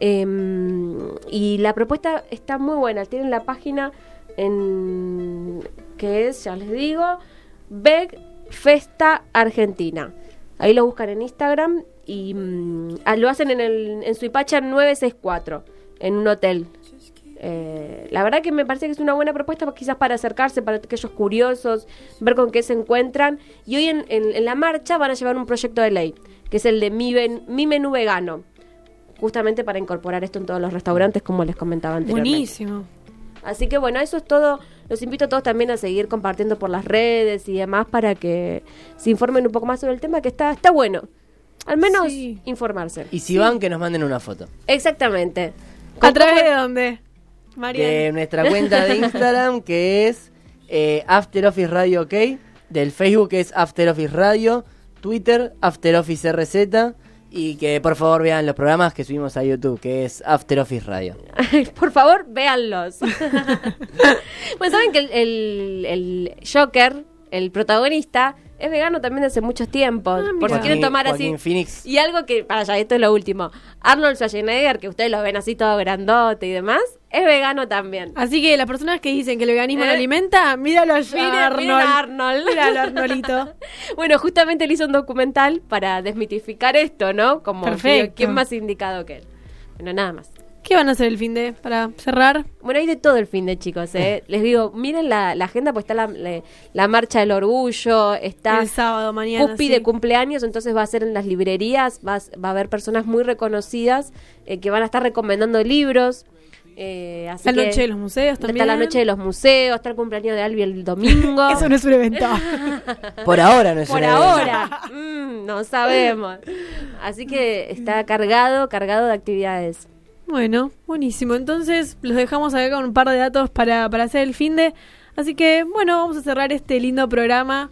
D: em, y la propuesta está muy buena, tienen la página en que es, ya les digo, Veg Festa Argentina. Ahí lo buscan en Instagram y mm, ah, lo hacen en, el, en Suipacha 964, en un hotel. Eh, la verdad que me parece que es una buena propuesta quizás para acercarse, para aquellos curiosos, ver con qué se encuentran. Y hoy en, en- en la marcha van a llevar un proyecto de ley, que es el de Mi, Ven- Mi Menú Vegano, justamente para incorporar esto en todos los restaurantes, como les comentaba anteriormente.
C: Buenísimo.
D: Así que bueno, eso es todo. Los invito a todos también a seguir compartiendo por las redes y demás para que se informen un poco más sobre el tema, que está, está bueno. Al menos
C: Sí.
D: informarse.
E: Y si van, que nos manden una foto.
D: Exactamente.
C: ¿A través de dónde? Marian.
E: De nuestra cuenta de Instagram, que es eh, After Office Radio OK. Del Facebook que es After Office Radio. Twitter, After Office RZ. Y que por favor vean los programas que subimos a YouTube, que es After Office Radio.
D: Por favor, véanlos. pues saben que el, el- el Joker, el protagonista, es vegano también desde hace muchos tiempos.
C: Ah,
D: por si quieren tomar
E: Joaquín
D: así.
E: Phoenix.
D: Y algo que, para allá, esto es lo último. Arnold Schwarzenegger, que ustedes lo ven así todo grandote y demás, es vegano también.
C: Así que las personas que dicen que el veganismo
D: ¿Eh?
C: no alimenta, míralo a
D: Miren,
C: Arnold.
D: miren a Arnold.
C: Míralo, Arnoldito.
D: Bueno, justamente él hizo un documental para desmitificar esto, ¿no? Como
C: Perfecto.
D: ¿quién más indicado que él? Bueno, nada más.
C: ¿Qué van a hacer el fin de para cerrar?
D: Bueno, hay de todo el fin de chicos, ¿eh? Les digo, miren la, la agenda, pues está la, la- la marcha del orgullo, está
C: el sábado, mañana. Sí.
D: de cumpleaños, entonces va a ser en las librerías, va, a- va a haber personas muy reconocidas eh, que van a estar recomendando libros. Eh, así
C: La
D: que
C: noche de los museos también.
D: Está la noche de los museos, está el cumpleaños de Albi el domingo.
C: Eso no es un evento.
E: Por ahora no es
D: Por
E: una
D: ahora, Mm, no sabemos. Así que está cargado, cargado de actividades.
C: Bueno, buenísimo. Entonces los dejamos acá con un par de datos para, para hacer el fin de. Así que, bueno, vamos a cerrar este lindo programa.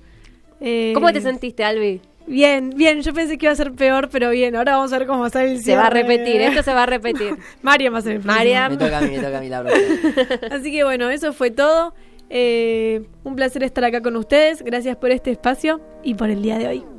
C: Eh,
D: ¿Cómo te sentiste, Albi?
C: Bien, bien. Yo pensé que iba a ser peor, pero bien. Ahora vamos a ver cómo va a ser el
D: Se va a repetir, esto se va a repetir.
C: Mariam va a ser el.
D: Mariam.
E: Me toca a mí, me toca a mí la.
C: Así que bueno, eso fue todo. Eh, un placer estar acá con ustedes. Gracias por este espacio y por el día de hoy.